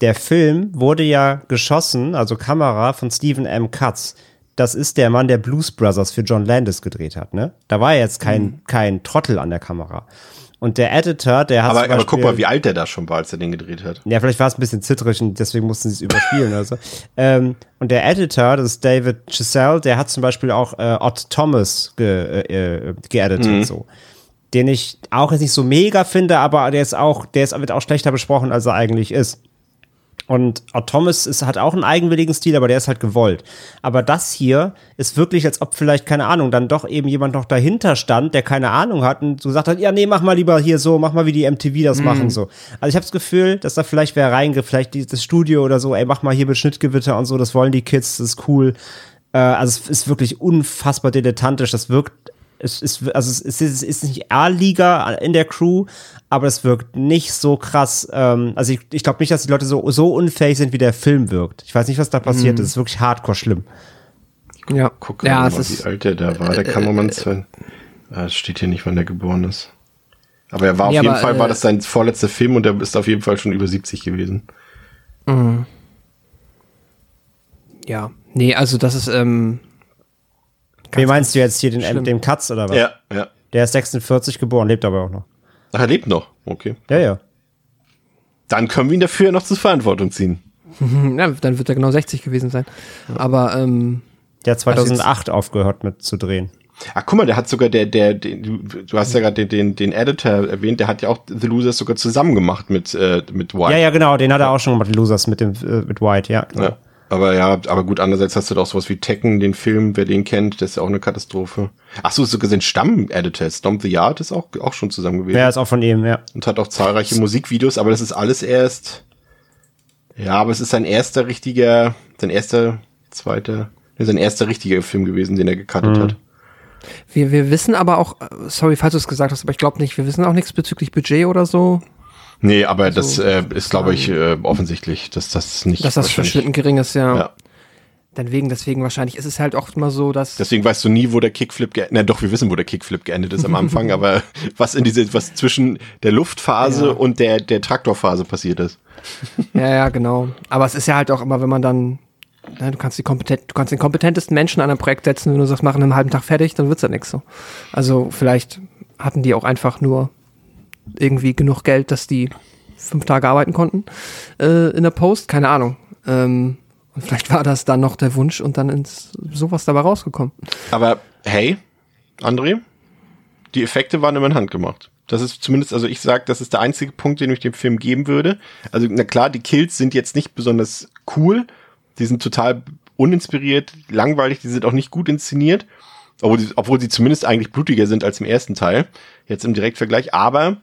Der Film wurde ja geschossen, also Kamera von Stephen M. Katz. Das ist der Mann, der Blues Brothers für John Landis gedreht hat, ne? Da war jetzt kein, Mhm. kein Trottel an der Kamera. Und der Editor, der hat Aber, zum aber guck Beispiel- mal, wie alt der da schon war, als er den gedreht hat. ja, vielleicht war es ein bisschen zittrig und deswegen mussten sie es überspielen oder so. Ähm, und der Editor, das ist David Chiselle, der hat zum Beispiel auch äh, Ott Thomas ge, äh, äh, geeditet, so. Den ich auch jetzt nicht so mega finde, aber der ist auch, der ist, wird auch schlechter besprochen, als er eigentlich ist. Und Thomas ist, hat auch einen eigenwilligen Stil, aber der ist halt gewollt. Aber das hier ist wirklich, als ob vielleicht, keine Ahnung, dann doch eben jemand noch dahinter stand, der keine Ahnung hat und so gesagt hat, ja, nee, mach mal lieber hier so, mach mal wie die MTV das machen, so. Also ich habe das Gefühl, dass da vielleicht wer reingriff, vielleicht das Studio oder so, ey, mach mal hier mit Schnittgewitter und so, das wollen die Kids, das ist cool. Äh, also es ist wirklich unfassbar dilettantisch, das wirkt es ist, also es ist, es ist nicht A-Liga in der Crew, aber es wirkt nicht so krass. Ähm, also ich, ich glaube nicht, dass die Leute so, so unfähig sind, wie der Film wirkt. Ich weiß nicht, was da passiert. Das ist wirklich hardcore schlimm. Ja, Guck ja, mal, es wie ist, alt der da war. Der Kameramann sein. Ah, es steht hier nicht, wann der geboren ist. Aber er war auf Nee, jeden aber, Fall, war äh, das sein vorletzter Film und er ist auf jeden Fall schon über 70 gewesen. ja. Nee, also das ist, ähm, Wie meinst du jetzt hier den, schlimm. den Katz oder was? Ja, ja. Der ist 46 geboren, lebt aber auch noch. Ach, er lebt noch. Okay. Ja, ja. Dann können wir ihn dafür noch zur Verantwortung ziehen. ja, dann wird er genau 60 gewesen sein. Aber, ähm, Der hat 2008 aufgehört mit zu drehen. Ach, guck mal, der hat sogar der, der, den, du, du hast ja gerade den, den, den Editor erwähnt, der hat ja auch The Losers sogar zusammen gemacht mit, äh, mit White. Ja, ja, genau, den hat er auch schon gemacht, Losers mit dem äh, mit White, ja. Genau. Ja. Aber ja, aber gut, andererseits hast du da auch sowas wie Tekken, den Film, wer den kennt, das ist ja auch eine Katastrophe. Ach so, sogar sein Stamm-Editor, Stomp the Yard ist auch, auch schon zusammen gewesen. Der ist auch von ihm, ja. Und hat auch zahlreiche Musikvideos, aber das ist alles erst, ja, aber es ist sein erster richtiger, sein erster, zweiter, nee, sein erster richtiger Film gewesen, den er gecuttet hat. wir, wir wissen aber auch, äh, sorry, falls du es gesagt hast, aber ich glaube nicht, wir wissen auch nichts bezüglich Budget oder so, Nee, aber das Also, äh, ist, glaube ich, äh, offensichtlich, dass das nicht. dass das verschwindend gering ist, ja. Ja. Dann wegen, deswegen wahrscheinlich ist es halt auch immer so, dass, Deswegen weißt du nie, wo der Kickflip geendet Na doch, wir wissen, wo der Kickflip geendet ist am Anfang, aber was in diese, was zwischen der Luftphase Ja. und der, der Traktorphase passiert ist. ja, ja, genau. Aber es ist ja halt auch immer, wenn man dann, ne, du kannst die kompetent, du kannst den kompetentesten Menschen an ein Projekt setzen, wenn du sagst, machen einen halben Tag fertig, dann wird's ja nix so. Also vielleicht hatten die auch einfach nur irgendwie genug Geld, dass die fünf Tage arbeiten konnten äh, in der Post, keine Ahnung. Ähm, und vielleicht war das dann noch der Wunsch und dann ist sowas dabei rausgekommen. Aber hey, André, die Effekte waren immer in Hand gemacht. Das ist zumindest, also ich sag, das ist der einzige Punkt, den ich dem Film geben würde. Also, na klar, die Kills sind jetzt nicht besonders cool. Die sind total uninspiriert, langweilig, die sind auch nicht gut inszeniert. Obwohl, die, obwohl sie zumindest eigentlich blutiger sind als im ersten Teil. Jetzt im Direktvergleich. Aber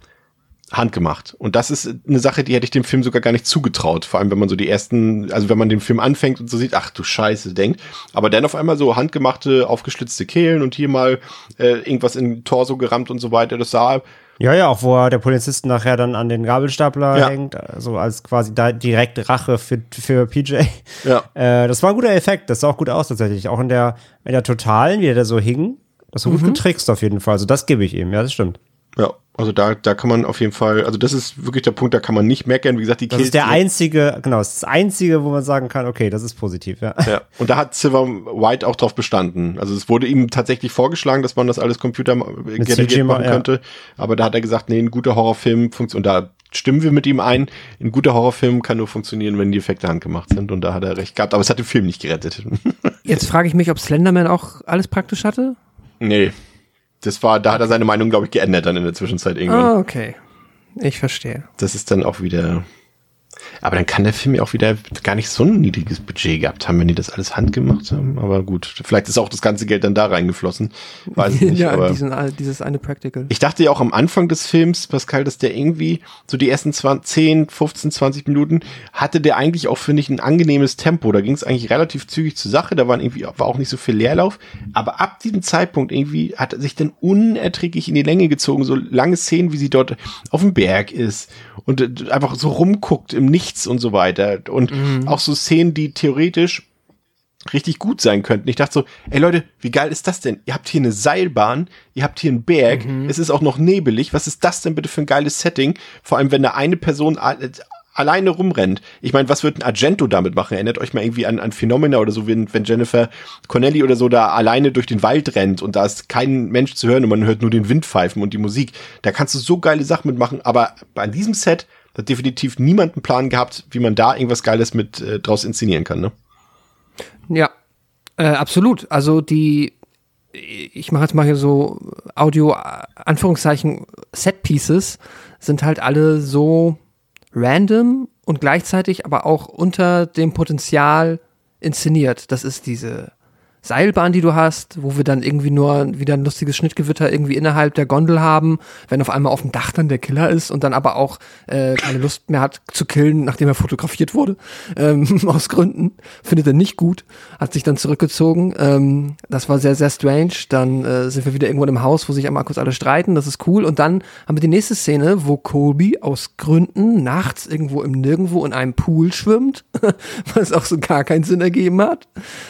handgemacht. Und das ist eine Sache, die hätte ich dem Film sogar gar nicht zugetraut. Vor allem, wenn man so die ersten, also wenn man den Film anfängt und so sieht, ach du Scheiße, denkt. Aber dann auf einmal so handgemachte, aufgeschlitzte Kehlen und hier mal äh, irgendwas in den Torso gerammt und so weiter. Das sah, Ja, ja, auch wo er, der Polizist nachher dann an den Gabelstapler Ja. hängt, also als quasi da direkt Rache für, für PJ. ja, Äh, das war ein guter Effekt, das sah auch gut aus tatsächlich. Auch in der, in der Totalen, wie der da so hing, das war gut getrickst auf jeden Fall. Also das gebe ich ihm, ja, das stimmt. ja. Also da, da kann man auf jeden Fall, also das ist wirklich der Punkt, da kann man nicht meckern. Wie gesagt, die Das ist der einzige, genau, das ist das einzige, wo man sagen kann, okay, das ist positiv, ja. Ja, und da hat Silver White auch drauf bestanden. Also es wurde ihm tatsächlich vorgeschlagen, dass man das alles Computer generiert CG machen ja. könnte. Aber da hat er gesagt, nee, ein guter Horrorfilm funktioniert. Und da stimmen wir mit ihm ein. Ein guter Horrorfilm kann nur funktionieren, wenn die Effekte handgemacht sind. Und da hat er recht gehabt. Aber es hat den Film nicht gerettet. Jetzt frage ich mich, ob Slenderman auch alles praktisch hatte. nee. Das war, da hat er seine Meinung, glaube ich, geändert dann in der Zwischenzeit irgendwann. Ah, okay. Ich verstehe. Das ist dann auch wieder. Aber dann kann der Film ja auch wieder gar nicht so ein niedriges Budget gehabt haben, wenn die das alles handgemacht haben. Aber gut, vielleicht ist auch das ganze Geld dann da reingeflossen. Weiß ich nicht. ja, aber diesen, dieses eine Practical. ich dachte ja auch am Anfang des Films, Pascal, dass der irgendwie so die ersten 20, 10, 15, 20 Minuten hatte der eigentlich auch, finde ich, ein angenehmes Tempo. Da ging es eigentlich relativ zügig zur Sache. Da waren irgendwie, war auch nicht so viel Leerlauf. Aber ab diesem Zeitpunkt irgendwie hat er sich dann unerträglich in die Länge gezogen. So lange Szenen, wie sie dort auf dem Berg ist und äh, einfach so rumguckt im Nichts und so weiter. Und auch so Szenen, die theoretisch richtig gut sein könnten. Ich dachte so, ey Leute, wie geil ist das denn? Ihr habt hier eine Seilbahn, ihr habt hier einen Berg, es ist auch noch nebelig. Was ist das denn bitte für ein geiles Setting? Vor allem, wenn da eine Person a- alleine rumrennt. Ich meine, was wird ein Argento damit machen? Erinnert euch mal irgendwie an, an Phenomena oder so, wenn, wenn Jennifer Connelly oder so da alleine durch den Wald rennt und da ist kein Mensch zu hören und man hört nur den Wind pfeifen und die Musik. Da kannst du so geile Sachen mitmachen, aber an diesem Set hat definitiv niemand einen Plan gehabt, wie man da irgendwas Geiles mit äh, draus inszenieren kann, ne? Ja, äh, absolut. Also die, ich mache jetzt mal hier so Audio, Anführungszeichen, Set-Pieces sind halt alle so random und gleichzeitig aber auch unter dem Potenzial inszeniert. Das ist diese Seilbahn, die du hast, wo wir dann irgendwie nur wieder ein lustiges Schnittgewitter irgendwie innerhalb der Gondel haben, wenn auf einmal auf dem Dach dann der Killer ist und dann aber auch äh, keine Lust mehr hat zu killen, nachdem er fotografiert wurde, ähm, aus Gründen, findet er nicht gut, hat sich dann zurückgezogen. Ähm, das war sehr, sehr strange. Dann äh, sind wir wieder irgendwo im Haus, wo sich einmal kurz alle streiten, das ist cool. Und dann haben wir die nächste Szene, wo Colby aus Gründen nachts irgendwo im Nirgendwo in einem Pool schwimmt, was auch so gar keinen Sinn ergeben hat.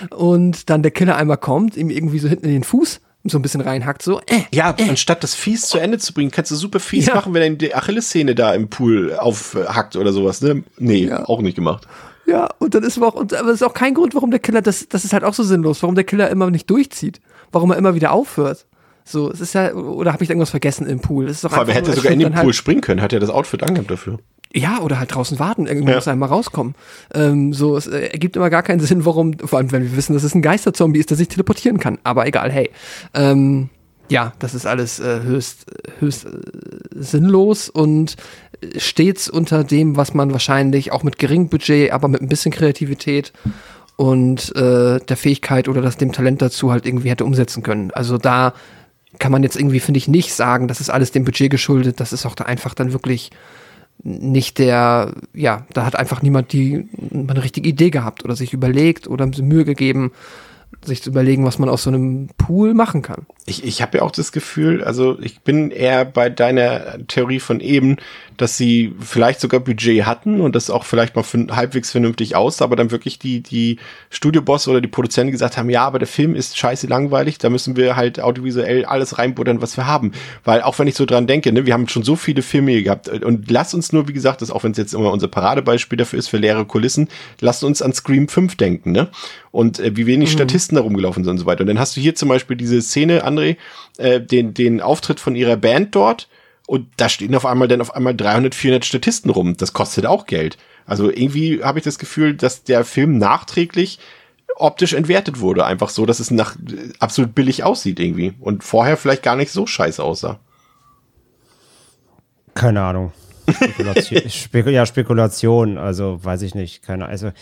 Und dann der Killer einmal kommt, ihm irgendwie so hinten in den Fuß so ein bisschen reinhackt, so, äh, Ja, anstatt das fies zu Ende zu bringen, kannst du super fies Ja. machen, wenn er die Achillessehne da im Pool aufhackt oder sowas, ne? Nee, auch nicht gemacht. Ja, und dann ist aber auch, und, aber das ist auch kein Grund, warum der Killer, das, das ist halt auch so sinnlos, warum der Killer immer nicht durchzieht, warum er immer wieder aufhört. So, es ist ja, oder habe ich da irgendwas vergessen im Pool? Es ist doch Vor allem, er hätte sogar in den Pool dann springen können, hat er das Outfit angehabt dafür. Ja, oder halt draußen warten, irgendwann Ja. muss er einmal rauskommen. Ähm, so, es äh, ergibt immer gar keinen Sinn, warum, vor allem, wenn wir wissen, dass es ein Geisterzombie ist, der sich teleportieren kann. Aber egal, hey. Ähm, ja, das ist alles äh, höchst, höchst äh, sinnlos und äh, stets unter dem, was man wahrscheinlich auch mit geringem Budget, aber mit ein bisschen Kreativität und äh, der Fähigkeit oder das dem Talent dazu halt irgendwie hätte umsetzen können. Also da kann man jetzt irgendwie, finde ich, nicht sagen, das ist alles dem Budget geschuldet. Das ist auch da einfach dann wirklich nicht der, ja, da hat einfach niemand die eine richtige Idee gehabt oder sich überlegt oder Mühe gegeben, sich zu überlegen, was man aus so einem Pool machen kann. Ich, ich habe ja auch das Gefühl, also ich bin eher bei deiner Theorie von eben, dass sie vielleicht sogar Budget hatten und das auch vielleicht mal halbwegs vernünftig aussah, aber dann wirklich die, die Studiobosse oder die Produzenten gesagt haben, ja, aber der Film ist scheiße langweilig, da müssen wir halt audiovisuell alles reinbuttern, was wir haben. Weil auch wenn ich so dran denke, ne, wir haben schon so viele Filme hier gehabt und lass uns nur, wie gesagt, das auch wenn es jetzt immer unser Paradebeispiel dafür ist, für leere Kulissen, lasst uns an Scream 5 denken, ne? Und äh, wie wenig Statisten da rumgelaufen sind und so weiter. Und dann hast du hier zum Beispiel diese Szene, André, äh, den, den Auftritt von ihrer Band dort und da stehen auf einmal dann auf einmal 300, 400 Statisten rum. Das kostet auch Geld. Also irgendwie habe ich das Gefühl, dass der Film nachträglich optisch entwertet wurde. Einfach so, dass es nach absolut billig aussieht irgendwie. Und vorher vielleicht gar nicht so scheiße aussah. Keine Ahnung. Spekulation, Spekul ja, Spekulation, also weiß ich nicht. Keine Also,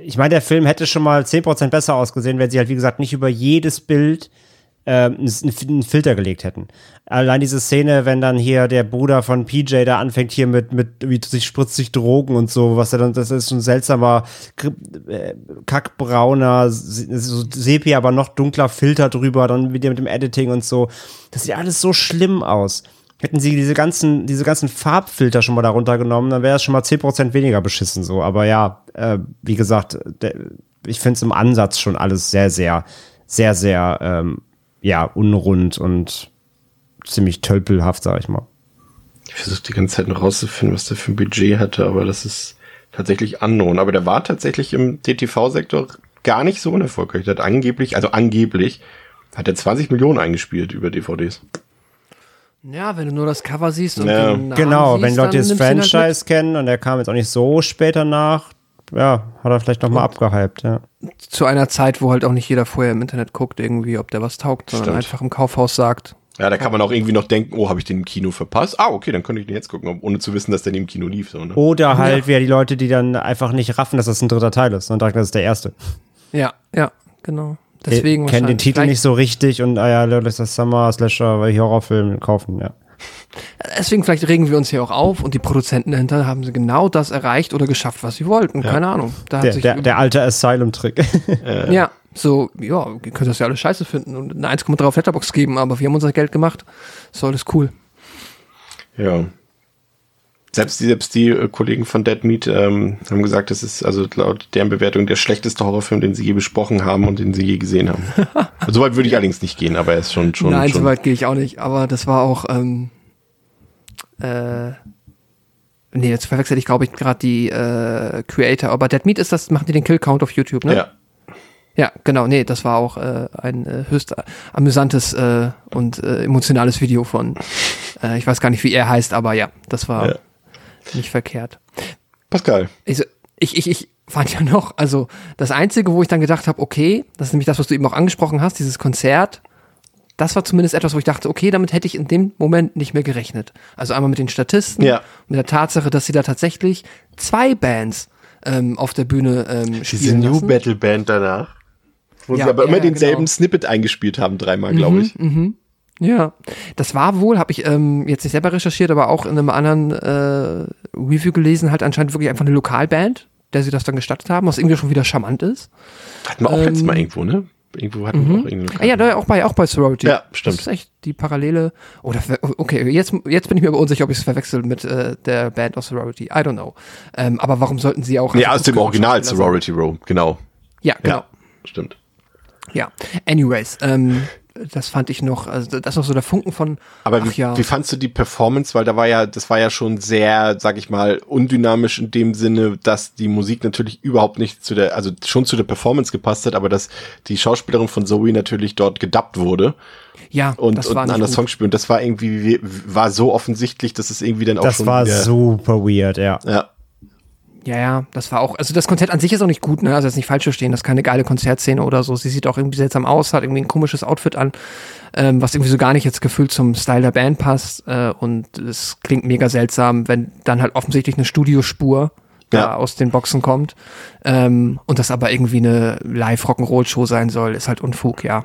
ich meine, der Film hätte schon mal 10% besser ausgesehen, wenn sie halt, wie gesagt, nicht über jedes Bild einen einen Filter gelegt hätten. Allein diese Szene, wenn dann hier der Bruder von PJ da anfängt hier mit, mit wie sich spritzt sich Drogen und so, was er dann, das ist ein seltsamer, äh, kackbrauner, so Sepia, aber noch dunkler Filter drüber, dann wieder mit dem Editing und so. Das sieht alles so schlimm aus. Hätten sie diese ganzen, diese ganzen Farbfilter schon mal da runtergenommen, dann wäre es schon mal 10% weniger beschissen so. Aber ja, äh, wie gesagt, der, ich finde es im Ansatz schon alles sehr, sehr, sehr, sehr, ähm, ja, unrund und ziemlich tölpelhaft, sag ich mal. Ich versuche die ganze Zeit noch rauszufinden, was der für ein Budget hatte, aber das ist tatsächlich unknown. Aber der war tatsächlich im DTV-Sektor gar nicht so unerfolgreich. Der hat angeblich, also angeblich, hat er 20 Millionen eingespielt über DVDs. Ja, wenn du nur das Cover siehst und Ja. den Namen Genau, siehst, wenn Leute das halt Franchise kennen und der kam jetzt auch nicht so spät danach, ja, hat er vielleicht nochmal abgehypt, ja. zu einer Zeit, wo halt auch nicht jeder vorher im Internet guckt, irgendwie, ob der was taugt, sondern Stimmt. einfach im Kaufhaus sagt. Ja, da kann man auch irgendwie noch denken, oh, habe ich den im Kino verpasst? Ah, okay, dann könnte ich den jetzt gucken, ohne zu wissen, dass der im Kino lief. So, ne? Oder halt wieder die Leute, die dann einfach nicht raffen, dass das ein dritter Teil ist und denken, das ist der erste. Ja, ja, genau. Deswegen Die kennen den. Titel nicht so richtig und ah ja, das ist das Summer Slasher, weil Horrorfilm kaufen, ja. Deswegen vielleicht regen wir uns hier auch auf und die Produzenten dahinter haben sie genau das erreicht oder geschafft, was sie wollten. Keine Ahnung. Da Der, der, der alte Asylum-Trick. ja, so, ja, ihr könnt das ja alle scheiße finden und eine 1,3 auf Letterbox geben, aber wir haben unser Geld gemacht. So, alles cool. Ja. Selbst die, selbst die äh, Kollegen von Dead Meat ähm, haben gesagt, das ist also laut deren Bewertung der schlechteste Horrorfilm, den sie je besprochen haben und den sie je gesehen haben. Soweit würde ich allerdings nicht gehen, aber er ist schon schon. Nein, schon so weit gehe ich auch nicht, aber das war auch, ähm, äh, nee, jetzt verwechsel ich, glaube ich, gerade die äh, Creator, aber Dead Meat ist das, machen die den Kill Count auf YouTube, ne? Ja. Ja, genau, nee, das war auch äh, ein äh, höchst amüsantes äh, und äh, emotionales Video von, äh, ich weiß gar nicht, wie er heißt, aber ja, das war Ja. nicht verkehrt. Pascal. Ich, ich, ich, ich fand ja noch, also das Einzige, wo ich dann gedacht habe, okay, das ist nämlich das, was du eben auch angesprochen hast, dieses Konzert, das war zumindest etwas, wo ich dachte, okay, damit hätte ich in dem Moment nicht mehr gerechnet. Also einmal mit den Statisten, Ja. mit der Tatsache, dass sie da tatsächlich zwei Bands ähm, auf der Bühne ähm, Diese spielen New lassen. Battle Band danach. Wo Ja, sie aber ja, immer denselben genau. Snippet eingespielt haben, dreimal, glaube ich. Ja, das war wohl, habe ich ähm, jetzt nicht selber recherchiert, aber auch in einem anderen äh, Review gelesen, halt anscheinend wirklich einfach eine Lokalband, der sie das dann gestattet haben, was irgendwie schon wieder charmant ist. Hatten wir auch letztes Mal irgendwo, ne? Irgendwo hatten wir auch irgendwie. Ah, ja, da, auch bei auch bei Sorority. Ja, stimmt. Das ist echt die Parallele. Oder okay, jetzt jetzt bin ich mir aber unsicher, ob ich es verwechsel mit äh, der Band aus Sorority. I don't know. Ähm, aber warum sollten sie auch? Nee, aus dem Original Sorority Row, genau. Ja, genau. Ja, stimmt. Ja. Anyways, ähm, das fand ich noch, also das ist noch so der Funken von. Aber wie, ja. wie fandst du die Performance? Weil da war ja, das war ja schon sehr, sag ich mal, undynamisch in dem Sinne, dass die Musik natürlich überhaupt nicht zu der, also schon zu der Performance gepasst hat, aber dass die Schauspielerin von Zoe natürlich dort gedubbt wurde ja, und, das und war ein anderes. Song spielt. Und das war irgendwie, war so offensichtlich, dass es irgendwie dann auch Das schon war wieder, super weird, ja. Ja, Ja, ja, das war auch, also das Konzert an sich ist auch nicht gut, ne? Also jetzt nicht falsch verstehen, das ist keine geile Konzertszene oder so. Sie sieht auch irgendwie seltsam aus, hat irgendwie ein komisches Outfit an, ähm, was irgendwie so gar nicht jetzt gefühlt zum Style der Band passt. Äh, und es klingt mega seltsam, wenn dann halt offensichtlich eine Studiospur da Ja. aus den Boxen kommt. Ähm, und das aber irgendwie eine Live-Rock'n'Roll-Show sein soll, ist halt Unfug, ja.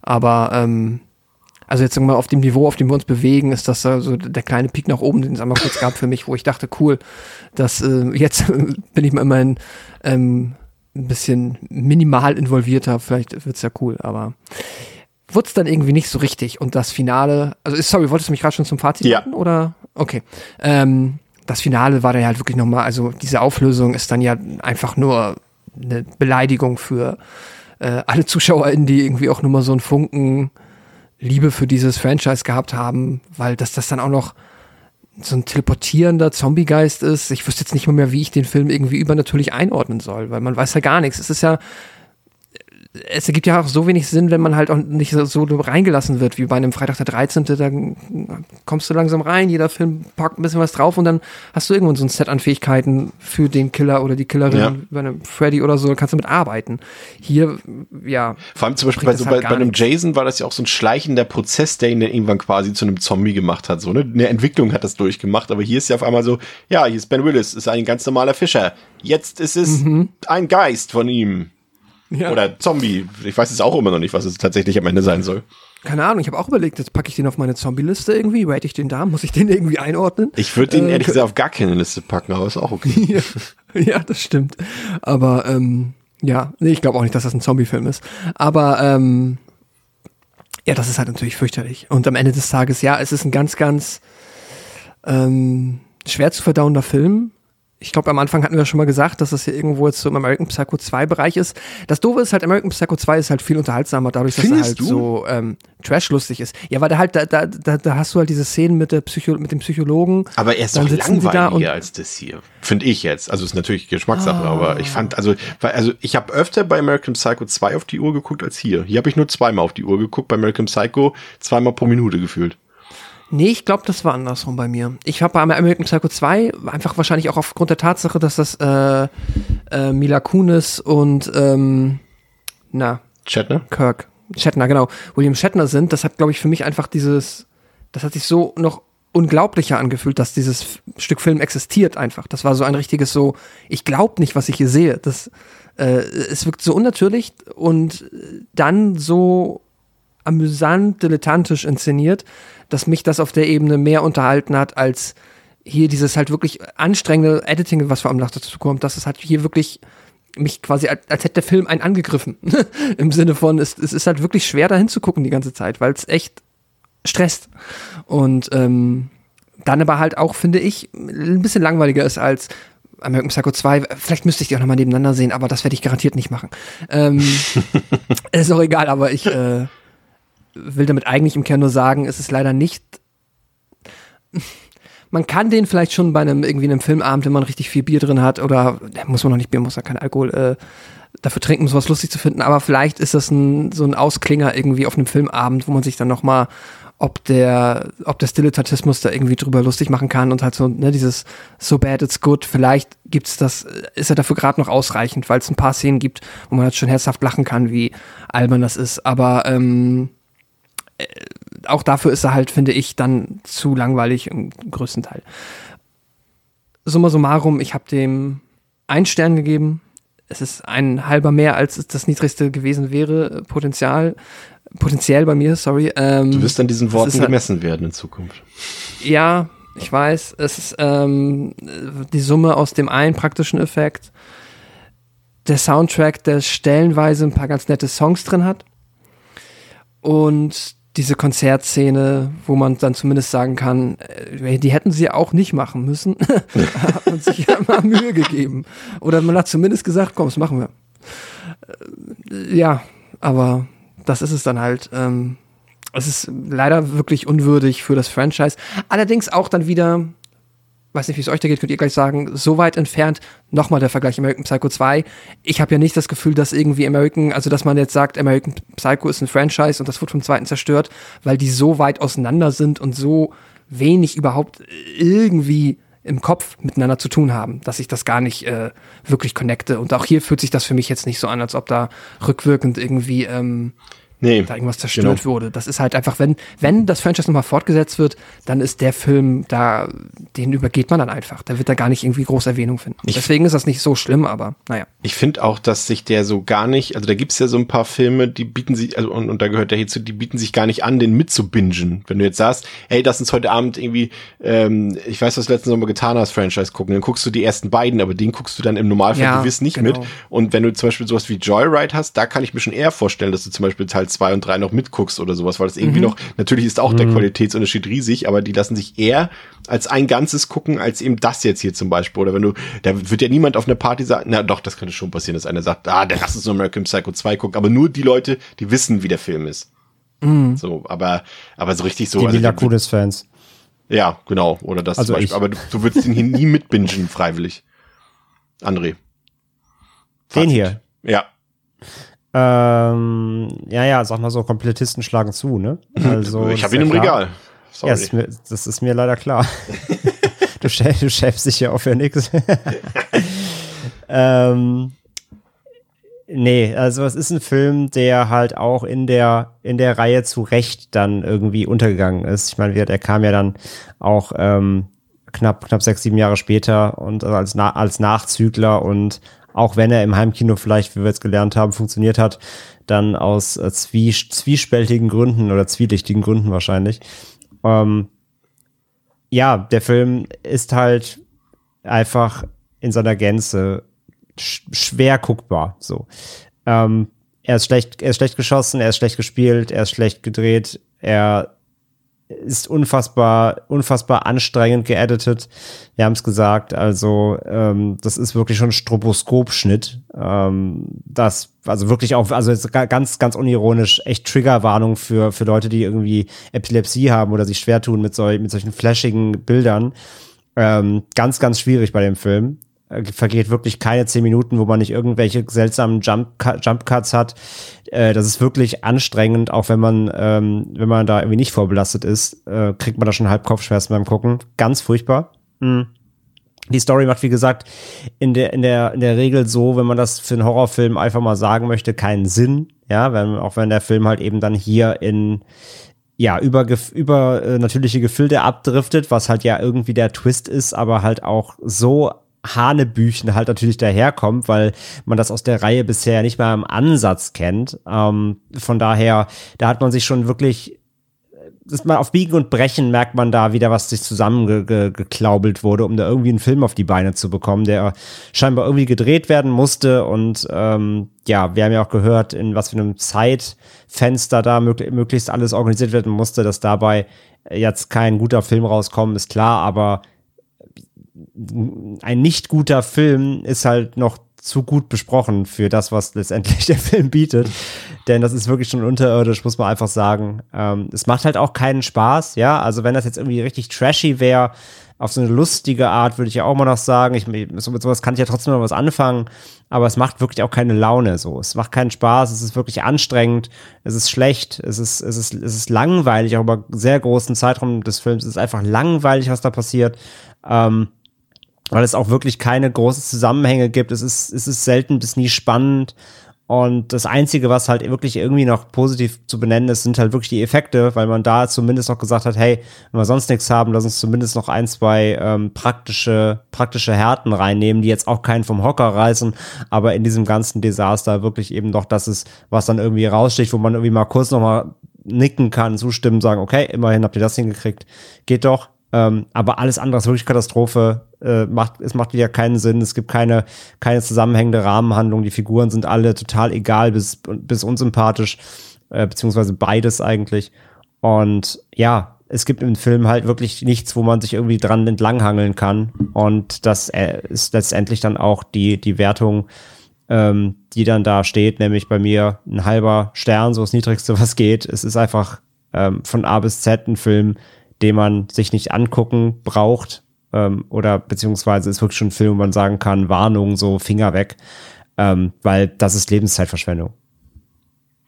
Aber ähm, also jetzt sagen wir mal auf dem Niveau, auf dem wir uns bewegen, ist das äh, so der kleine Peak nach oben, den es einmal kurz gab für mich, wo ich dachte, cool, dass äh, jetzt bin ich mal immerhin ähm, ein bisschen minimal involvierter, vielleicht wird's ja cool, aber wurde es dann irgendwie nicht so richtig. Und das Finale, also sorry, wolltest du mich gerade schon zum Fazit Ja. leiten, oder? Okay. Ähm, das Finale war dann ja halt wirklich nochmal, also diese Auflösung ist dann ja einfach nur eine Beleidigung für äh, alle ZuschauerInnen, die irgendwie auch nur mal so einen Funken Liebe für dieses Franchise gehabt haben, weil dass das dann auch noch so ein teleportierender Zombiegeist ist. Ich wüsste jetzt nicht mehr, wie ich den Film irgendwie übernatürlich einordnen soll, weil man weiß ja gar nichts. Es ist ja, es ergibt ja auch so wenig Sinn, wenn man halt auch nicht so, so reingelassen wird, wie bei einem Freitag der 13. Da kommst du langsam rein, jeder Film packt ein bisschen was drauf und dann hast du irgendwann so ein Set an Fähigkeiten für den Killer oder die Killerin, Ja. bei einem Freddy oder so, kannst du mit arbeiten. Hier, ja. Vor allem zum Beispiel bei, so bei, halt bei gar einem. Jason war das ja auch so ein schleichender Prozess, der ihn dann irgendwann quasi zu einem Zombie gemacht hat. So ne? eine Entwicklung hat das durchgemacht, aber hier ist ja auf einmal so, ja, hier ist Ben Willis, ist ein ganz normaler Fischer. Jetzt ist es ein Geist von ihm. Ja. Oder Zombie. Ich weiß jetzt auch immer noch nicht, was es tatsächlich am Ende sein soll. Keine Ahnung, ich habe auch überlegt, jetzt packe ich den auf meine Zombie-Liste irgendwie, rate ich den da, muss ich den irgendwie einordnen? Ich würde den Äh, ehrlich gesagt auf gar keine Liste packen, aber ist auch okay. ja, ja, das stimmt. Aber ähm, ja, nee, ich glaube auch nicht, dass das ein Zombie-Film ist. Aber ähm, ja, das ist halt natürlich fürchterlich. Und am Ende des Tages, ja, es ist ein ganz, ganz ähm, schwer zu verdauender Film. Ich glaube, am Anfang hatten wir schon mal gesagt, dass das hier irgendwo jetzt so im American Psycho 2 Bereich ist. Das Doofe ist halt, American Psycho 2 ist halt viel unterhaltsamer, dadurch, dass Findest er halt du? so ähm, trashlustig ist. Ja, weil da halt, da, da, da, da hast du halt diese Szenen mit, der Psycho mit dem Psychologen. Aber er ist Dann doch da langweiliger und- als das hier, finde ich jetzt. Also ist natürlich Geschmackssache, Ah. aber ich fand, also, weil, also ich habe öfter bei American Psycho 2 auf die Uhr geguckt als hier. Hier habe ich nur zweimal auf die Uhr geguckt, bei American Psycho zweimal pro Minute gefühlt. Nee, ich glaube, das war andersrum bei mir. Ich habe bei American Psycho 2 einfach wahrscheinlich auch aufgrund der Tatsache, dass das äh, äh, Mila Kunis und ähm, na, Chatner? Kirk, Shatner, genau, William Shatner sind, das hat, glaube ich, für mich einfach dieses, das hat sich so noch unglaublicher angefühlt, dass dieses Stück Film existiert einfach. Das war so ein richtiges so, ich glaube nicht, was ich hier sehe. Das, äh, es wirkt so unnatürlich und dann so amüsant, dilettantisch inszeniert, dass mich das auf der Ebene mehr unterhalten hat, als hier dieses halt wirklich anstrengende Editing, was vor allem noch dazu kommt, dass es halt hier wirklich mich quasi, als, als hätte der Film einen angegriffen. Im Sinne von, es, es ist halt wirklich schwer dahin zu gucken die ganze Zeit, weil es echt stresst. Und ähm, dann aber halt auch, finde ich, ein bisschen langweiliger ist als American Psycho 2. Vielleicht müsste ich die auch nochmal nebeneinander sehen, aber das werde ich garantiert nicht machen. Ähm, ist auch egal, aber ich äh, will damit eigentlich im Kern nur sagen, es ist leider nicht. Man kann den vielleicht schon bei einem irgendwie einem Filmabend, wenn man richtig viel Bier drin hat, oder muss man noch nicht Bier, muss ja kein Alkohol äh, dafür trinken, um sowas lustig zu finden. Aber vielleicht ist das ein, so ein Ausklinger irgendwie auf einem Filmabend, wo man sich dann noch mal ob der, ob der Dilettantismus da irgendwie drüber lustig machen kann und halt so, ne, dieses so bad it's good, vielleicht gibt's das, ist er dafür gerade noch ausreichend, weil es ein paar Szenen gibt, wo man halt schon herzhaft lachen kann, wie albern das ist. Aber ähm, äh, auch dafür ist er halt, finde ich, dann zu langweilig im größten Teil. Summa summarum, ich habe dem einen Stern gegeben. Es ist ein halber mehr, als es das niedrigste gewesen wäre, äh, Potenzial. Potenziell bei mir, sorry. Ähm, Du wirst an diesen Worten halt- gemessen werden in Zukunft. ja, ich weiß, es ist ähm, die Summe aus dem einen praktischen Effekt, der Soundtrack, der stellenweise ein paar ganz nette Songs drin hat und diese Konzertszene, wo man dann zumindest sagen kann, äh, die hätten sie auch nicht machen müssen, hat man sich ja mal Mühe gegeben. Oder man hat zumindest gesagt, komm, das machen wir. Äh, Ja, aber das ist es dann halt. Ähm, es ist leider wirklich unwürdig für das Franchise. Allerdings auch dann wieder, weiß nicht, wie es euch da geht, könnt ihr gleich sagen, so weit entfernt, nochmal der Vergleich American Psycho 2. Ich habe ja nicht das Gefühl, dass irgendwie American, also dass man jetzt sagt, American Psycho ist ein Franchise und das wird vom zweiten zerstört, weil die so weit auseinander sind und so wenig überhaupt irgendwie im Kopf miteinander zu tun haben, dass ich das gar nicht äh, wirklich connecte. Und auch hier fühlt sich das für mich jetzt nicht so an, als ob da rückwirkend irgendwie ähm, Nee, da irgendwas zerstört wurde. Das ist halt einfach, wenn, wenn das Franchise nochmal fortgesetzt wird, dann ist der Film da, den übergeht man dann einfach. Da wird er gar nicht irgendwie groß Erwähnung finden. Ich- Deswegen ist das nicht so schlimm, aber naja. Ich finde auch, dass sich der so gar nicht, also da gibt's ja so ein paar Filme, die bieten sich, also und, und da gehört der hierzu, die bieten sich gar nicht an, den mitzubingen. Wenn du jetzt sagst, hey, lass uns heute Abend irgendwie, ähm, ich weiß, was du letzten Sommer getan hast, Franchise gucken, dann guckst du die ersten beiden, aber den guckst du dann im Normalfall Ja, gewiss nicht genau. mit. Und wenn du zum Beispiel sowas wie Joyride hast, da kann ich mir schon eher vorstellen, dass du zum Beispiel Teil zwei und drei noch mitguckst oder sowas, weil das irgendwie Mhm. noch, natürlich ist auch der Qualitätsunterschied riesig, aber die lassen sich eher als ein Ganzes gucken, als eben das jetzt hier zum Beispiel. Oder wenn du, da wird ja niemand auf einer Party sagen, na doch, das könnte schon passieren, dass einer sagt, ah, der lass uns nur American Psycho 2 gucken, aber nur die Leute, die wissen, wie der Film ist. So, aber, aber so richtig so. Die also Lila die- Kunis Fans. Ja, genau. Oder das Also zum Beispiel. ich. Aber du, du würdest ihn hier nie mitbingen, freiwillig. André. Den Fazit. hier. Ja. Ähm, ja, ja, sag mal so, Komplettisten schlagen zu, ne? Also, ich habe ist ihn im ja klar. Regal. Sorry. Ja, ist mir, das ist mir leider klar. du, schä du schäfst dich ja auch für nix. Ähm, nee, also es ist ein Film, der halt auch in der, in der Reihe zu Recht dann irgendwie untergegangen ist. Ich meine, der kam ja dann auch ähm, knapp, knapp sechs, sieben Jahre später und also als, Na als Nachzügler und auch wenn er im Heimkino vielleicht, wie wir jetzt gelernt haben, funktioniert hat, dann aus äh, zwie zwiespältigen Gründen oder zwielichtigen Gründen wahrscheinlich. Ähm, ja, der Film ist halt einfach in seiner Gänze sch schwer guckbar. So, ähm, er ist schlecht, er ist schlecht geschossen, er ist schlecht gespielt, er ist schlecht gedreht, er ist unfassbar, unfassbar anstrengend geeditet. Wir haben es gesagt, also ähm, das ist wirklich schon Stroboskopschnitt. Ähm, das, also wirklich auch, also jetzt ganz, ganz unironisch, echt Triggerwarnung für, für Leute, die irgendwie Epilepsie haben oder sich schwer tun mit, sol mit solchen flashigen Bildern. Ähm, ganz, ganz schwierig bei dem Film. Äh, vergeht wirklich keine zehn Minuten, wo man nicht irgendwelche seltsamen Jump, Jump Cuts hat. Äh, das ist wirklich anstrengend, auch wenn man, ähm, wenn man da irgendwie nicht vorbelastet ist, äh, kriegt man da schon halb Kopfschmerzen beim Gucken. Ganz furchtbar. Mhm. Die Story macht, wie gesagt, in der, in der, in der Regel so, wenn man das für einen Horrorfilm einfach mal sagen möchte, keinen Sinn. Ja, wenn, auch wenn der Film halt eben dann hier in, ja, über, über äh, natürliche Gefilde abdriftet, was halt ja irgendwie der Twist ist, aber halt auch so Hanebüchen halt natürlich daherkommt, weil man das aus der Reihe bisher nicht mal im Ansatz kennt. Ähm, von daher, da hat man sich schon wirklich das mal auf Biegen und Brechen merkt man da wieder, was sich zusammengeklaubelt wurde, um da irgendwie einen Film auf die Beine zu bekommen, der scheinbar irgendwie gedreht werden musste. Und ähm, ja, wir haben ja auch gehört, in was für einem Zeitfenster da mög möglichst alles organisiert werden musste, dass dabei jetzt kein guter Film rauskommt, ist klar, aber ein nicht guter Film ist halt noch zu gut besprochen für das, was letztendlich der Film bietet. Denn das ist wirklich schon unterirdisch, muss man einfach sagen. Ähm, es macht halt auch keinen Spaß, ja. Also wenn das jetzt irgendwie richtig trashy wäre, auf so eine lustige Art, würde ich ja auch mal noch sagen. Ich, mit sowas kann ich ja trotzdem noch was anfangen, aber es macht wirklich auch keine Laune so. Es macht keinen Spaß, es ist wirklich anstrengend, es ist schlecht, es ist, es ist, es ist langweilig, auch über sehr großen Zeitraum des Films. Es ist einfach langweilig, was da passiert. Ähm, weil es auch wirklich keine großen Zusammenhänge gibt. Es ist, es ist selten bis nie spannend. Und das Einzige, was halt wirklich irgendwie noch positiv zu benennen ist, sind halt wirklich die Effekte, weil man da zumindest noch gesagt hat, hey, wenn wir sonst nichts haben, lass uns zumindest noch ein, zwei ähm, praktische, praktische Härten reinnehmen, die jetzt auch keinen vom Hocker reißen, aber in diesem ganzen Desaster wirklich eben doch das ist, was dann irgendwie raussticht, wo man irgendwie mal kurz nochmal nicken kann, zustimmen, sagen, okay, immerhin habt ihr das hingekriegt, geht doch. Ähm, aber alles andere ist wirklich Katastrophe. Äh, macht, es macht wieder keinen Sinn. Es gibt keine, keine zusammenhängende Rahmenhandlung. Die Figuren sind alle total egal bis, bis unsympathisch, äh, beziehungsweise beides eigentlich. Und ja, es gibt im Film halt wirklich nichts, wo man sich irgendwie dran entlanghangeln kann. Und das äh, ist letztendlich dann auch die, die Wertung, ähm, die dann da steht, nämlich bei mir ein halber Stern, so das Niedrigste, was geht. Es ist einfach ähm, von A bis Z ein Film, den man sich nicht angucken braucht. Ähm, oder beziehungsweise ist wirklich schon ein Film, wo man sagen kann, Warnung, so Finger weg. Ähm, weil das ist Lebenszeitverschwendung.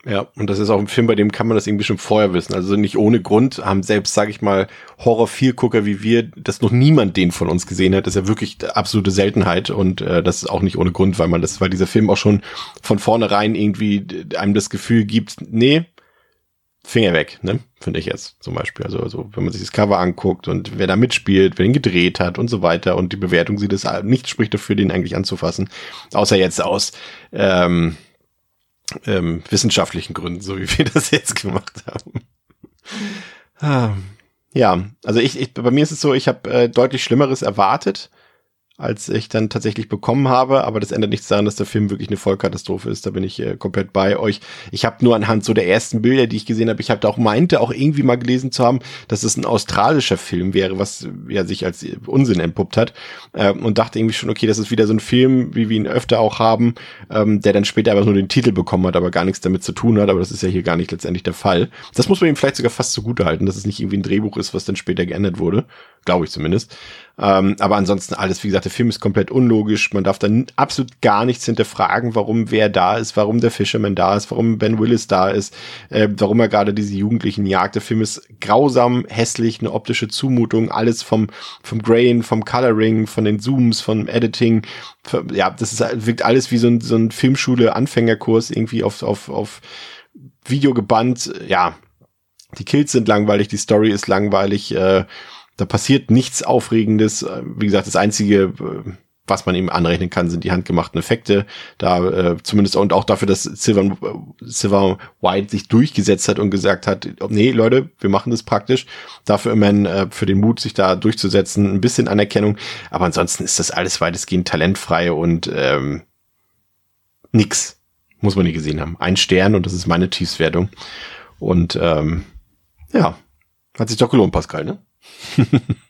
Ja, und das ist auch ein Film, bei dem kann man das irgendwie schon vorher wissen. Also nicht ohne Grund haben selbst, sage ich mal, Horror-Viel-Gucker wie wir, dass noch niemand den von uns gesehen hat. Das ist ja wirklich absolute Seltenheit und äh, das ist auch nicht ohne Grund, weil man das, weil dieser Film auch schon von vornherein irgendwie einem das Gefühl gibt, nee, Finger weg, ne? Finde ich jetzt zum Beispiel. Also, also, wenn man sich das Cover anguckt und wer da mitspielt, wer ihn gedreht hat und so weiter und die Bewertung sieht es nichts spricht dafür, den eigentlich anzufassen. Außer jetzt aus ähm, ähm, wissenschaftlichen Gründen, so wie wir das jetzt gemacht haben. Ah, ja, also ich, ich, bei mir ist es so, ich habe äh, deutlich Schlimmeres erwartet als ich dann tatsächlich bekommen habe. Aber das ändert nichts daran, dass der Film wirklich eine Vollkatastrophe ist. Da bin ich äh, komplett bei euch. Ich habe nur anhand so der ersten Bilder, die ich gesehen habe, ich habe da auch meinte, auch irgendwie mal gelesen zu haben, dass es ein australischer Film wäre, was ja sich als Unsinn entpuppt hat. Äh, und dachte irgendwie schon, okay, das ist wieder so ein Film, wie wir ihn öfter auch haben, ähm, der dann später einfach nur den Titel bekommen hat, aber gar nichts damit zu tun hat. Aber das ist ja hier gar nicht letztendlich der Fall. Das muss man ihm vielleicht sogar fast zugute halten, dass es nicht irgendwie ein Drehbuch ist, was dann später geändert wurde. Glaube ich zumindest. Ähm, aber ansonsten alles, wie gesagt, der Film ist komplett unlogisch. Man darf dann absolut gar nichts hinterfragen, warum wer da ist, warum der Fisherman da ist, warum Ben Willis da ist, äh, warum er gerade diese Jugendlichen jagt. Der Film ist grausam, hässlich, eine optische Zumutung, alles vom, vom Grain, vom Coloring, von den Zooms, vom Editing. Ja, das ist, wirkt alles wie so ein, so ein Filmschule-Anfängerkurs irgendwie auf, auf, auf Video gebannt. Ja, die Kills sind langweilig, die Story ist langweilig, äh, da passiert nichts Aufregendes. Äh, wie gesagt, das einzige, äh, was man ihm anrechnen kann, sind die handgemachten Effekte. Da äh, zumindest und auch dafür, dass Silver, Silver White sich durchgesetzt hat und gesagt hat, nee, Leute, wir machen das praktisch. Dafür immerhin äh, für den Mut, sich da durchzusetzen, ein bisschen Anerkennung. Aber ansonsten ist das alles weitestgehend talentfrei und ähm, nix. Muss man nie gesehen haben. Ein Stern und das ist meine Tiefswertung. Und ähm, ja, Hat sich doch gelohnt, Pascal, ne?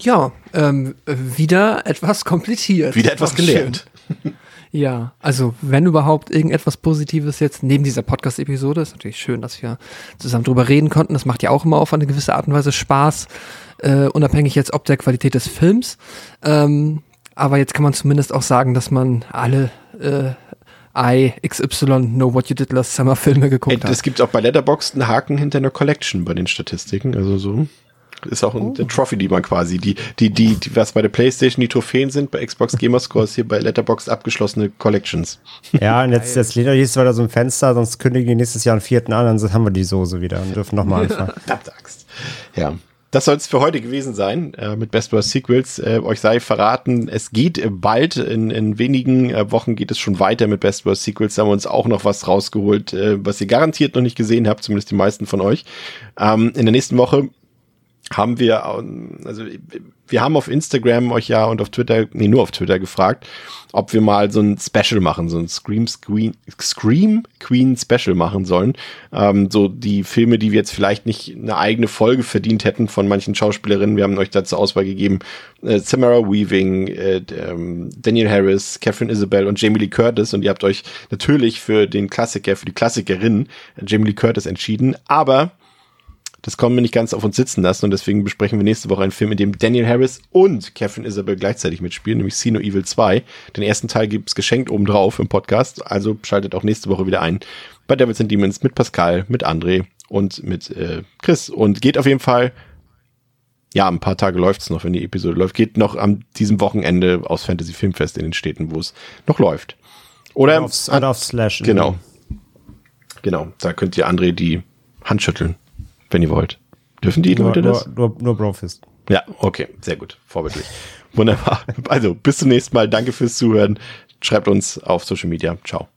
Ja, ähm, wieder etwas kompliziert. Wieder etwas gelernt. schön. Ja, also wenn überhaupt irgendetwas Positives jetzt neben dieser Podcast-Episode, ist natürlich schön, dass wir zusammen drüber reden konnten. Das macht ja auch immer auf eine gewisse Art und Weise Spaß, äh, unabhängig jetzt ob der Qualität des Films. Ähm, aber jetzt kann man zumindest auch sagen, dass man alle äh, I, XY, Know What You Did Last Summer Filme geguckt hat. Es gibt auch bei Letterboxd einen Haken hinter einer Collection bei den Statistiken. Also so ist auch ein, eine Trophy, die man quasi, die, die, die, die, was bei der Playstation die Trophäen sind, bei Xbox Gamerscores hier bei Letterboxd abgeschlossene Collections. Ja, und jetzt, jetzt lädt er jetzt weiter so ein Fenster, sonst kündigen die nächstes Jahr einen vierten an, dann haben wir die Soße wieder und dürfen nochmal anfangen. Verdammte Axt. Ja. Das soll es für heute gewesen sein äh, mit Best Worst Sequels. Äh, euch sei verraten, es geht bald, in, in wenigen äh, Wochen geht es schon weiter mit Best Worst Sequels. Da haben wir uns auch noch was rausgeholt, äh, was ihr garantiert noch nicht gesehen habt, zumindest die meisten von euch. Ähm, in der nächsten Woche haben wir, ähm, also wir haben auf Instagram euch ja und auf Twitter, nee, nur auf Twitter gefragt, ob wir mal so ein Special machen, so ein Scream Queen, Scream Queen Special machen sollen. Ähm, so die Filme, die wir jetzt vielleicht nicht eine eigene Folge verdient hätten von manchen Schauspielerinnen. Wir haben euch dazu Auswahl gegeben. Äh, Samara Weaving, äh, ähm, Daniel Harris, Catherine Isabel und Jamie Lee Curtis. Und ihr habt euch natürlich für den Klassiker, für die Klassikerin äh, Jamie Lee Curtis entschieden. Aber das können wir nicht ganz auf uns sitzen lassen und deswegen besprechen wir nächste Woche einen Film, in dem Daniel Harris und Catherine Isabel gleichzeitig mitspielen, nämlich See No Evil 2. Den ersten Teil gibt's geschenkt obendrauf im Podcast, also schaltet auch nächste Woche wieder ein bei Devils and Demons mit Pascal, mit André und mit äh, Chris und geht auf jeden Fall ja, ein paar Tage läuft's noch, wenn die Episode läuft. Geht noch am diesem Wochenende aus Fantasy Filmfest in den Städten, wo es noch läuft. Oder, Oder auf, oder auf Slash. Genau. Genau. Da könnt ihr André die Hand schütteln, wenn ihr wollt. Dürfen die Nur, Leute das? nur, nur, nur Brofist. Ja, okay, sehr gut, vorbildlich. Wunderbar. Also, bis zum nächsten Mal. Danke fürs Zuhören. Schreibt uns auf Social Media. Ciao.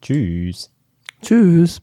Tschüss. Tschüss.